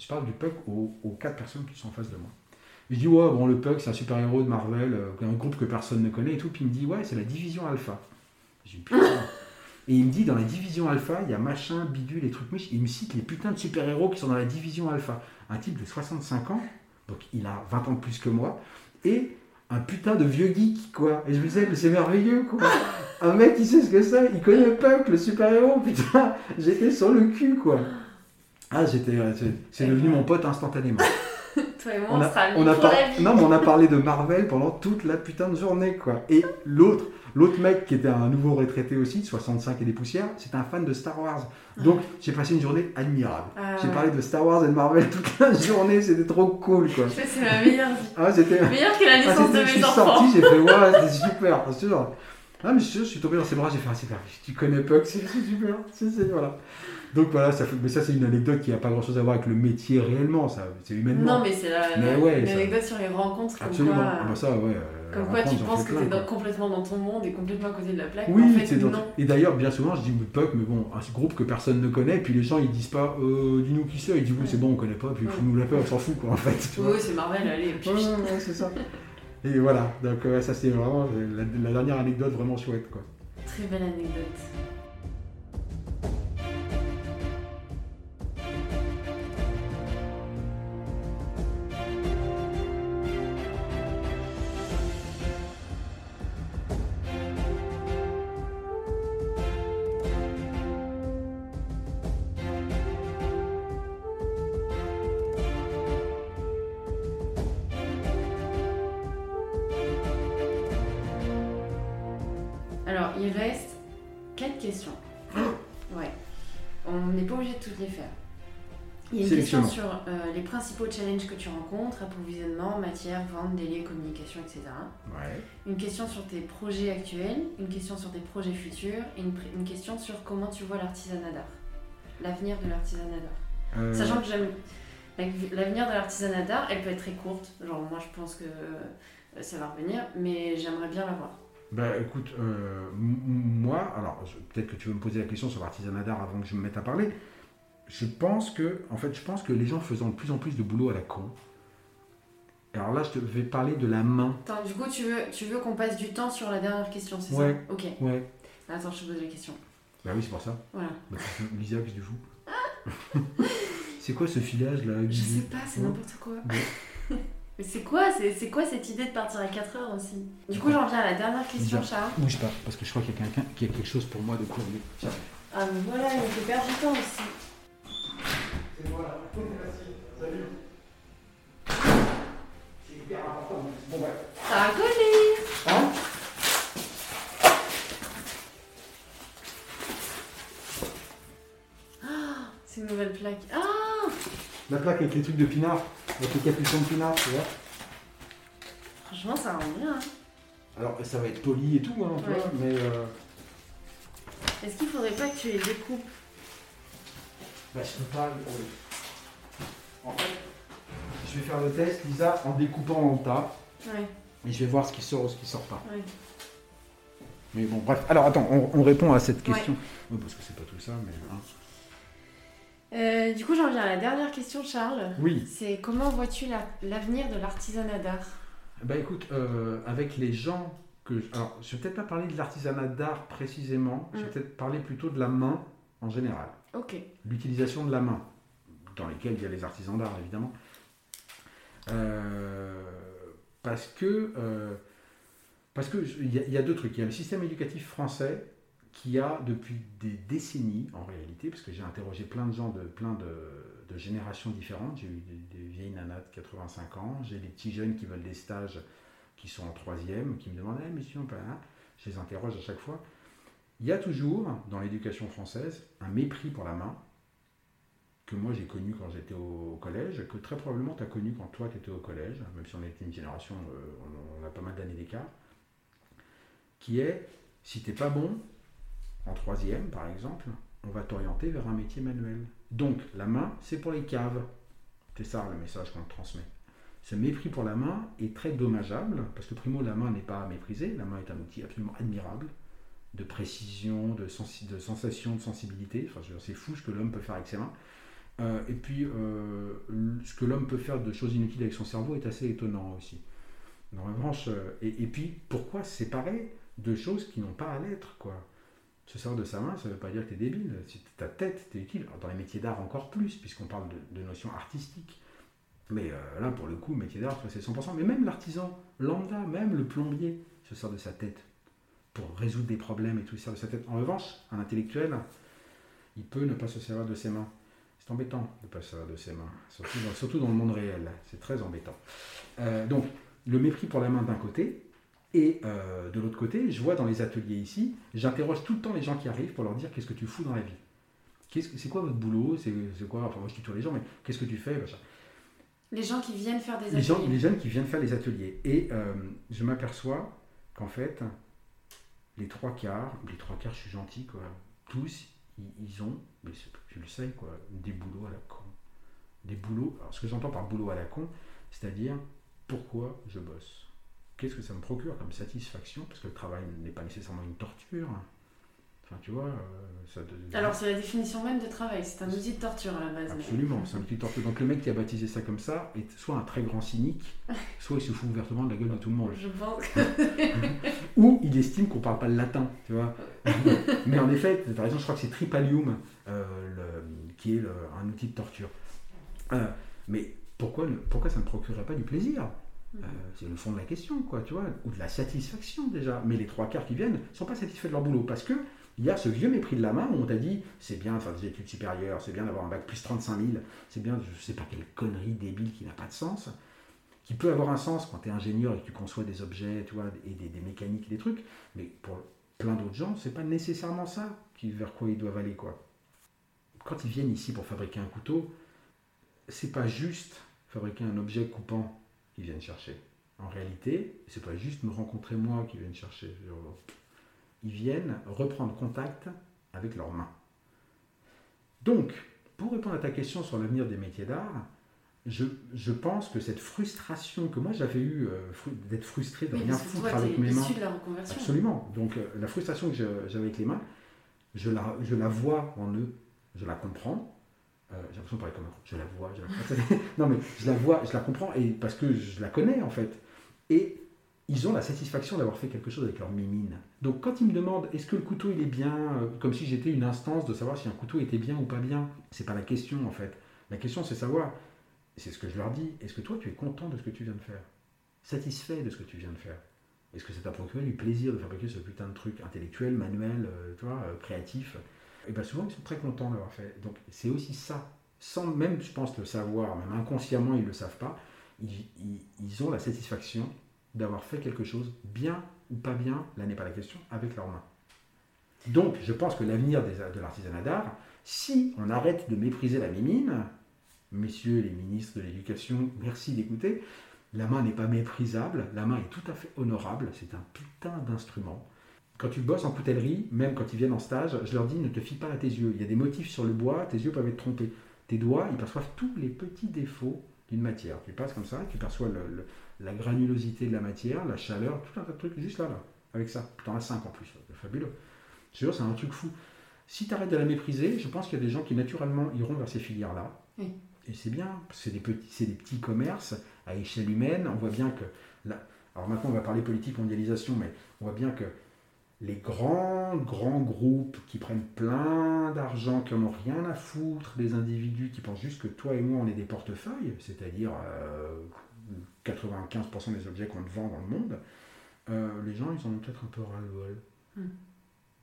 je parle du Puck aux, quatre personnes qui sont en face de moi. Je dis, ouais, bon, le Puck, c'est un super-héros de Marvel, euh, un groupe que personne ne connaît et tout. Puis il me dit, ouais, c'est la division Alpha. Je dis, putain. Et il me dit, dans la division Alpha, il y a machin, bidule, les trucs Il me cite les putains de super-héros qui sont dans la division Alpha. Un type de 65 ans, donc il a 20 ans de plus que moi, et un putain de vieux geek, quoi. Et je me disais, mais c'est merveilleux, quoi. Un mec, il sait ce que c'est, il connaît le Puck, le super-héros, putain. J'étais sur le cul, quoi. Ah, j'étais, c'est devenu mon pote instantanément. Toi et moi, on, a, on a Non, mais on a parlé de Marvel pendant toute la putain de journée, quoi. Et l'autre, l'autre mec qui était un nouveau retraité aussi, de 65 et des poussières, c'était un fan de Star Wars. Donc, j'ai passé une journée admirable. Ah j'ai parlé de Star Wars et de Marvel toute la journée, c'était trop cool, quoi. C'est ma meilleure vie. Ah, c'était... Meilleure que la ah, naissance de mes enfants. Je suis sorti, j'ai fait, ouais, c'était super, c'est sûr. Ah, mais je suis, je suis tombé dans ses bras, j'ai fait, ah, super, tu connais Puck, c'est super, c'est, voilà. Donc voilà, ça, mais ça c'est une anecdote qui n'a pas grand chose à voir avec le métier réellement, ça, c'est humainement. Non, mais c'est la, une anecdote sur les rencontres. Absolument. Comme quoi, ah bah ça, ouais, euh, comme quoi tu penses que tu es complètement dans ton monde et complètement à côté de la plaque. Oui, en fait, non. Et d'ailleurs, bien souvent, je dis Puck, mais bon, un groupe que personne ne connaît, et puis les gens ils disent pas, euh, dis-nous qui c'est, ils disent oui, c'est bon, on connaît pas, puis ouais. nous la peur, on s'en fout quoi en fait. Oui, c'est Marvel, allez. Puis... Ouais, c'est ça. Et voilà, donc ça c'est vraiment la, la dernière anecdote vraiment chouette quoi. Très belle anecdote. Question sur euh, les principaux challenges que tu rencontres, approvisionnement, matière, vente, délai, communication, etc. Ouais. Une question sur tes projets actuels, une question sur tes projets futurs et une, question sur comment tu vois l'artisanat d'art. L'avenir de l'artisanat d'art. Euh. Sachant que j'aime. L'avenir de l'artisanat d'art, elle peut être très courte. Genre, moi, je pense que euh, ça va revenir, mais j'aimerais bien la voir. Ben écoute, moi, alors peut-être que tu veux me poser la question sur l'artisanat d'art avant que je me mette à parler. Je pense que, en fait, je pense que les gens faisant de plus en plus de boulot à la con. Alors là, je te vais parler de la main. Attends, du coup, tu veux, tu veux qu'on passe du temps sur la dernière question, c'est ouais, ça Ok. Ouais. Attends, je te pose la question. Bah oui, c'est pour ça. Voilà. Bah, Lisa, qu'est-ce que C'est quoi ce filage là Je sais pas, c'est n'importe quoi. Mais c'est quoi, c'est, quoi cette idée de partir à 4 heures aussi? Du coup, j'en viens à la dernière question, Charles. Bouge pas, parce que je crois qu'il y a quelqu'un qui a quelque chose pour moi de courrier. Ah, mais voilà, il me fait perdre du temps aussi. C'est voilà, merci, salut. C'est hyper important. Bon, ouais. Ça a collé Hein? Ah, C'est une nouvelle plaque. Ah La plaque avec les trucs de pinard. Avec les capuchons de pinard, tu vois. Franchement, ça rend bien. Hein. Alors, ça va être poli et tout, hein, vois, mais. Euh... Est-ce qu'il faudrait pas que tu les découpes? Bah, je peux pas. En fait, je vais faire le test, Lisa, en découpant en tas. Ouais. Et je vais voir ce qui sort ou ce qui sort pas. Ouais. Mais bon, bref. Alors, attends, on, répond à cette question. Oui, parce que c'est pas tout ça, mais. Hein. Euh, du coup, j'en viens à la dernière question, Charles. Oui. C'est comment vois-tu la- l'avenir de l'artisanat d'art? Bah écoute, euh, avec les gens que. Alors, je vais peut-être pas parler de l'artisanat d'art précisément, je vais Mm. peut-être parler plutôt de la main en général. L'utilisation de la main, dans lesquels il y a les artisans d'art évidemment. Euh, parce que. euh, il y, a- deux trucs. Il y a le système éducatif français qui a depuis des décennies, en réalité, parce que j'ai interrogé plein de gens de plein de, générations différentes. J'ai eu des, vieilles nanas de 85 ans, j'ai des petits jeunes qui veulent des stages qui sont en troisième, qui me demandent Eh, monsieur, on peut- hein? Je les interroge à chaque fois. Il y a toujours, dans l'éducation française, un mépris pour la main que moi j'ai connu quand j'étais au collège, que très probablement tu as connu quand toi tu étais au collège, même si on est une génération, euh, on, a pas mal d'années d'écart, qui est, si t'es pas bon, en troisième par exemple, on va t'orienter vers un métier manuel. Donc la main, c'est pour les caves. C'est ça le message qu'on transmet. Ce mépris pour la main est très dommageable, parce que primo, la main n'est pas à mépriser, la main est un outil absolument admirable, de précision, de, de sensation, de sensibilité. Enfin, c'est fou ce que l'homme peut faire avec ses mains. Euh, et puis, euh, ce que l'homme peut faire de choses inutiles avec son cerveau est assez étonnant aussi. En revanche, euh, et, puis, pourquoi séparer de choses qui n'ont pas à l'être, quoi? Se servir de sa main, ça ne veut pas dire que tu es débile. Si ta tête, t'es utile. Dans les métiers d'art, encore plus, puisqu'on parle de, notions artistiques. Mais là, pour le coup, métier d'art, c'est 100%. Mais même l'artisan lambda, même le plombier, se sert de sa tête pour résoudre des problèmes et tout, sert de sa tête. En revanche, un intellectuel, il peut ne pas se servir de ses mains. C'est embêtant de ne pas se servir de ses mains, surtout dans, surtout dans le monde réel. C'est très embêtant. Euh, donc, le mépris pour la main d'un côté, et euh, de l'autre côté, je vois dans les ateliers ici, j'interroge tout le temps les gens qui arrivent pour leur dire qu'est-ce que tu fous dans la vie C'est quoi votre boulot? C'est quoi? Enfin, moi je tutoie les gens, mais qu'est-ce que tu fais? Les gens qui viennent faire des les, gens, ateliers. les jeunes qui viennent faire les ateliers. Et euh, je m'aperçois qu'en fait, les trois quarts, les trois quarts, je suis gentil, quoi. Tous, ils, ont, mais tu le sais, quoi, des boulots à la con. Des boulots. Alors, ce que j'entends par boulot à la con, c'est-à-dire pourquoi je bosse? Qu'est-ce que ça me procure comme satisfaction? Parce que le travail n'est pas nécessairement une torture. Enfin, tu vois, euh, ça te- Alors, c'est la définition même de travail. C'est un outil de torture à la base. Absolument, c'est un petit torture. Donc le mec qui a baptisé ça comme ça est soit un très grand cynique, soit il se fout ouvertement de la gueule de tout le monde. Je pense Ou il estime qu'on parle pas le latin, tu vois. Mais en effet, par exemple, je crois que c'est Tripalium euh, le- qui est le- un outil de torture. Euh, mais pourquoi, ne- pourquoi ça ne procurerait pas du plaisir? Euh, C'est le fond de la question, quoi, tu vois, ou de la satisfaction déjà. Mais les trois quarts qui viennent ne sont pas satisfaits de leur boulot parce que il y a ce vieux mépris de la main où on t'a dit c'est bien de faire des études supérieures, c'est bien d'avoir un bac plus 35 000, c'est bien, je sais pas quelle connerie débile qui n'a pas de sens, qui peut avoir un sens quand tu es ingénieur et que tu conçois des objets, tu vois, et des, des mécaniques, des trucs, mais pour plein d'autres gens, c'est pas nécessairement ça vers quoi ils doivent aller, quoi. Quand ils viennent ici pour fabriquer un couteau, c'est pas juste fabriquer un objet coupant qu'ils viennent chercher. En réalité, c'est pas juste me rencontrer moi qu'ils viennent chercher. Ils viennent reprendre contact avec leurs mains. Donc, pour répondre à ta question sur l'avenir des métiers d'art, je, je pense que cette frustration que moi j'avais eue euh, fru- d'être frustré de Oui, rien foutre avec mes mains, issu de la reconversion. Absolument. Donc euh, la frustration que j'avais avec les mains, je la, je la vois en eux, je la comprends. Euh, j'ai l'impression de parler comme un je la vois, je la Non mais je la vois, je la comprends et parce que je la connais en fait. Et ils ont la satisfaction d'avoir fait quelque chose avec leur mimine. Donc quand ils me demandent est-ce que le couteau il est bien, euh, comme si j'étais une instance de savoir si un couteau était bien ou pas bien, c'est pas la question en fait. La question c'est savoir, c'est ce que je leur dis, est-ce que toi tu es content de ce que tu viens de faire? Satisfait de ce que tu viens de faire? Est-ce que ça t'a procuré du plaisir de fabriquer ce putain de truc intellectuel, manuel, euh, tu vois, euh, créatif? Et bien souvent, ils sont très contents d'avoir fait. Donc c'est aussi ça. Sans même, je pense, le savoir, même inconsciemment, ils ne le savent pas, ils ont la satisfaction d'avoir fait quelque chose, bien ou pas bien, là n'est pas la question, avec leurs mains. Donc je pense que l'avenir de l'artisanat d'art, si on arrête de mépriser la mimine, messieurs les ministres de l'éducation, merci d'écouter, la main n'est pas méprisable, la main est tout à fait honorable, c'est un putain d'instrument. Quand tu bosses en coutellerie, même quand ils viennent en stage, je leur dis ne te fie pas à tes yeux. Il y a des motifs sur le bois, tes yeux peuvent être trompés. Tes doigts, ils perçoivent tous les petits défauts d'une matière. Tu passes comme ça, tu perçois le- le- la granulosité de la matière, la chaleur, tout un tas de trucs juste là, là, avec ça. Tu en as cinq en plus, c'est fabuleux. Jure, c'est un truc fou. Si tu arrêtes de la mépriser, je pense qu'il y a des gens qui naturellement iront vers ces filières-là. Oui. Et c'est bien, c'est des, petits, c'est des petits commerces à échelle humaine. On voit bien que. Là, alors maintenant, on va parler politique, mondialisation, mais on voit bien que les grands, grands groupes qui prennent plein d'argent, qui n'en ont rien à foutre des individus, qui pensent juste que toi et moi, on est des portefeuilles, c'est-à-dire euh, 95% des objets qu'on vend dans le monde, euh, les gens, ils en ont peut-être un peu ras-le-bol. Hmm.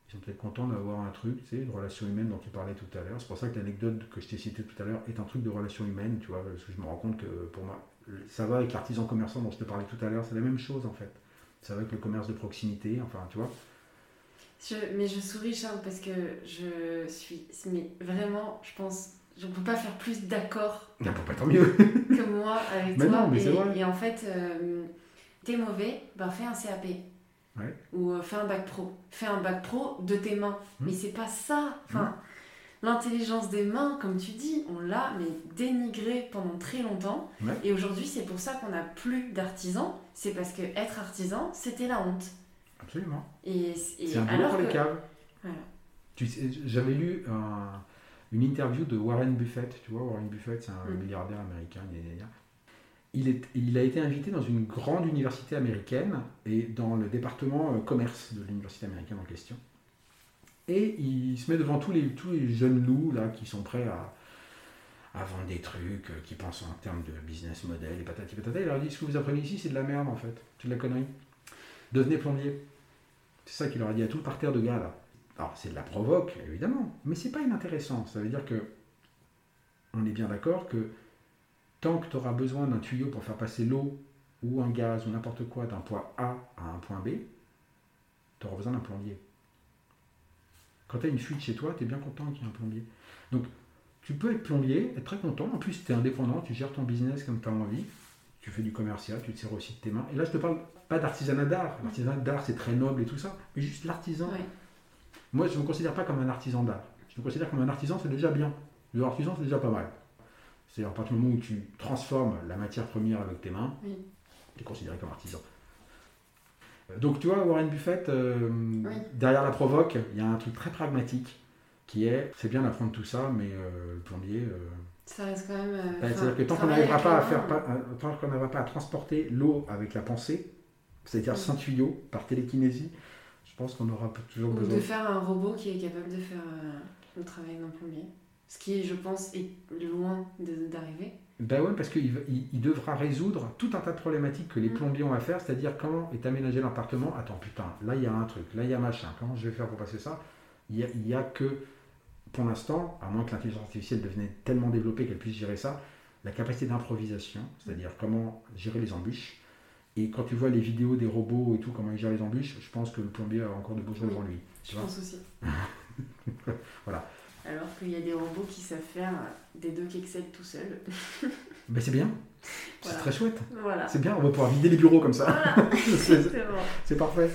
Ils sont peut-être contents d'avoir un truc, tu sais, de relation humaine dont tu parlais tout à l'heure. C'est pour ça que l'anecdote que je t'ai citée tout à l'heure est un truc de relation humaine, tu vois, parce que je me rends compte que pour moi, ça va avec l'artisan commerçant dont je te parlais tout à l'heure, c'est la même chose en fait. Ça va avec le commerce de proximité, enfin, tu vois. Je- mais je souris, Charles, parce que je suis. Mais vraiment, je pense. Je ne peux pas faire plus d'accord bon, bah, tant mieux. que moi avec Mais toi. non, mais et, et en fait, euh, t'es mauvais, ben fais un CAP. Ouais. Ou euh, fais un bac pro. Fais un bac pro de tes mains. Hmm. Mais c'est pas ça. Enfin, l'intelligence des mains, comme tu dis, on l'a mais dénigrée pendant très longtemps. Ouais. Et aujourd'hui, c'est pour ça qu'on n'a plus d'artisans. C'est parce que être artisan, c'était la honte. Absolument. Et, et C'est un boulot alors pour les caves. Voilà. Tu sais, J'avais lu un- une interview de Warren Buffett. Tu vois, Warren Buffett, c'est un Mm. milliardaire américain. Il, est, il a été invité dans une grande université américaine et dans le département euh, commerce de l'université américaine en question. Et il se met devant tous les, tous les jeunes loups là, qui sont prêts à, à vendre des trucs, euh, qui pensent en termes de business model et patati patata. Il leur dit Ce que vous apprenez ici, c'est de la merde en fait. C'est de la connerie. Devenez plombier. C'est ça qu'il leur a dit à tout le parterre de gars là. Alors c'est de la provoque, évidemment, mais c'est pas inintéressant. Ça veut dire que on est bien d'accord que tant que tu auras besoin d'un tuyau pour faire passer l'eau ou un gaz ou n'importe quoi d'un point A à un point B, tu auras besoin d'un plombier. Quand tu as une fuite chez toi, tu es bien content qu'il y ait un plombier. Donc tu peux être plombier, être très content. En plus, tu es indépendant, tu gères ton business comme tu as envie. Tu fais du commercial, tu te sers aussi de tes mains. Et là, je te parle pas d'artisanat d'art. L'artisanat d'art, c'est très noble et tout ça. Mais juste l'artisan. Moi, je ne me considère pas comme un artisan d'art. Je me considère comme un artisan, c'est déjà bien. Le artisan, c'est déjà pas mal. C'est-à-dire, à partir du moment où tu transformes la matière première avec tes mains, Oui. tu es considéré comme artisan. Donc, tu vois, Warren Buffett, euh, Oui. derrière la provoque, il y a un truc très pragmatique qui est c'est bien d'apprendre tout ça, mais euh, le plombier. euh, Ça reste quand même. enfin, C'est-à-dire que tant qu'on n'arrivera pas à les faire, mains, pas- tant qu'on n'arrivera pas à transporter l'eau avec la pensée, c'est-à-dire Oui. sans tuyau, par télékinésie, pense qu'on aura toujours Ou besoin. de faire un robot qui est capable de faire euh, le travail d'un plombier. Ce qui, je pense, est loin d'arriver. Ben ouais, parce qu'il va- il, il devra résoudre tout un tas de problématiques que les Mm. plombiers ont à faire, c'est-à-dire comment est aménagé l'appartement. Attends, putain, là il y a un truc, là il y a machin, comment je vais faire pour passer ça? Il y a, il y a que, pour l'instant, à moins que l'intelligence artificielle devenait tellement développée qu'elle puisse gérer ça, la capacité d'improvisation, c'est-à-dire comment gérer les embûches. Et quand tu vois les vidéos des robots et tout, comment ils gèrent les embûches, je pense que le plombier a encore de beaux jours Oui. devant lui. Je pense aussi. Voilà. Alors qu'il y a des robots qui savent faire des docs Excel tout seuls. Ben c'est bien, c'est Voilà. très chouette, Voilà. c'est bien, on va pouvoir vider les bureaux comme ça. Voilà. C'est parfait.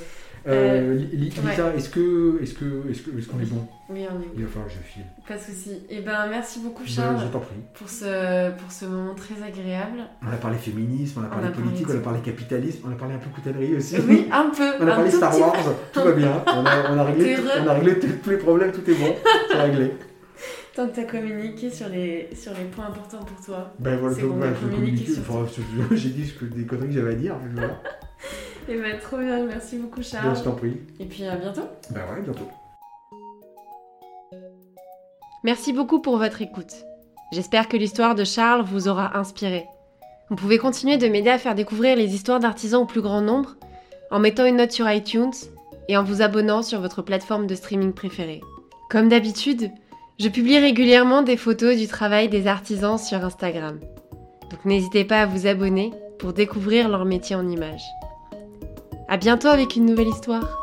Euh, Euh, Li- Li- Lisa, est-ce que, est-ce que, est-ce que, est-ce qu'on est bon? Oui, on est Il va falloir que je file. Pas de souci. Et ben, merci beaucoup, Ben, Charles, je t'en prie. pour ce, pour ce moment très agréable. On a parlé féminisme, on a On parlé parlé politique, de on a parlé capitalisme, on a parlé un peu coutellerie aussi. Oui, un peu. On a parlé Star. Wars, tout va bien. On a, on a réglé, tout- on a réglé tous les problèmes, tout est bon, c'est réglé. Tant que tu as communiqué sur les, sur les points importants pour toi. Ben voilà, donc, qu'on je communiqué Enfin, je- j'ai dit ce que- des conneries que j'avais à dire. voilà. Et ben, trop bien. Merci beaucoup, Charles. je t'en prie. Et puis à bientôt. Ben ouais, bientôt. Merci beaucoup pour votre écoute. J'espère que l'histoire de Charles vous aura inspiré. Vous pouvez continuer de m'aider à faire découvrir les histoires d'artisans au plus grand nombre en mettant une note sur iTunes et en vous abonnant sur votre plateforme de streaming préférée. Comme d'habitude, je publie régulièrement des photos du travail des artisans sur Instagram. Donc n'hésitez pas à vous abonner pour découvrir leur métier en images. À bientôt avec une nouvelle histoire.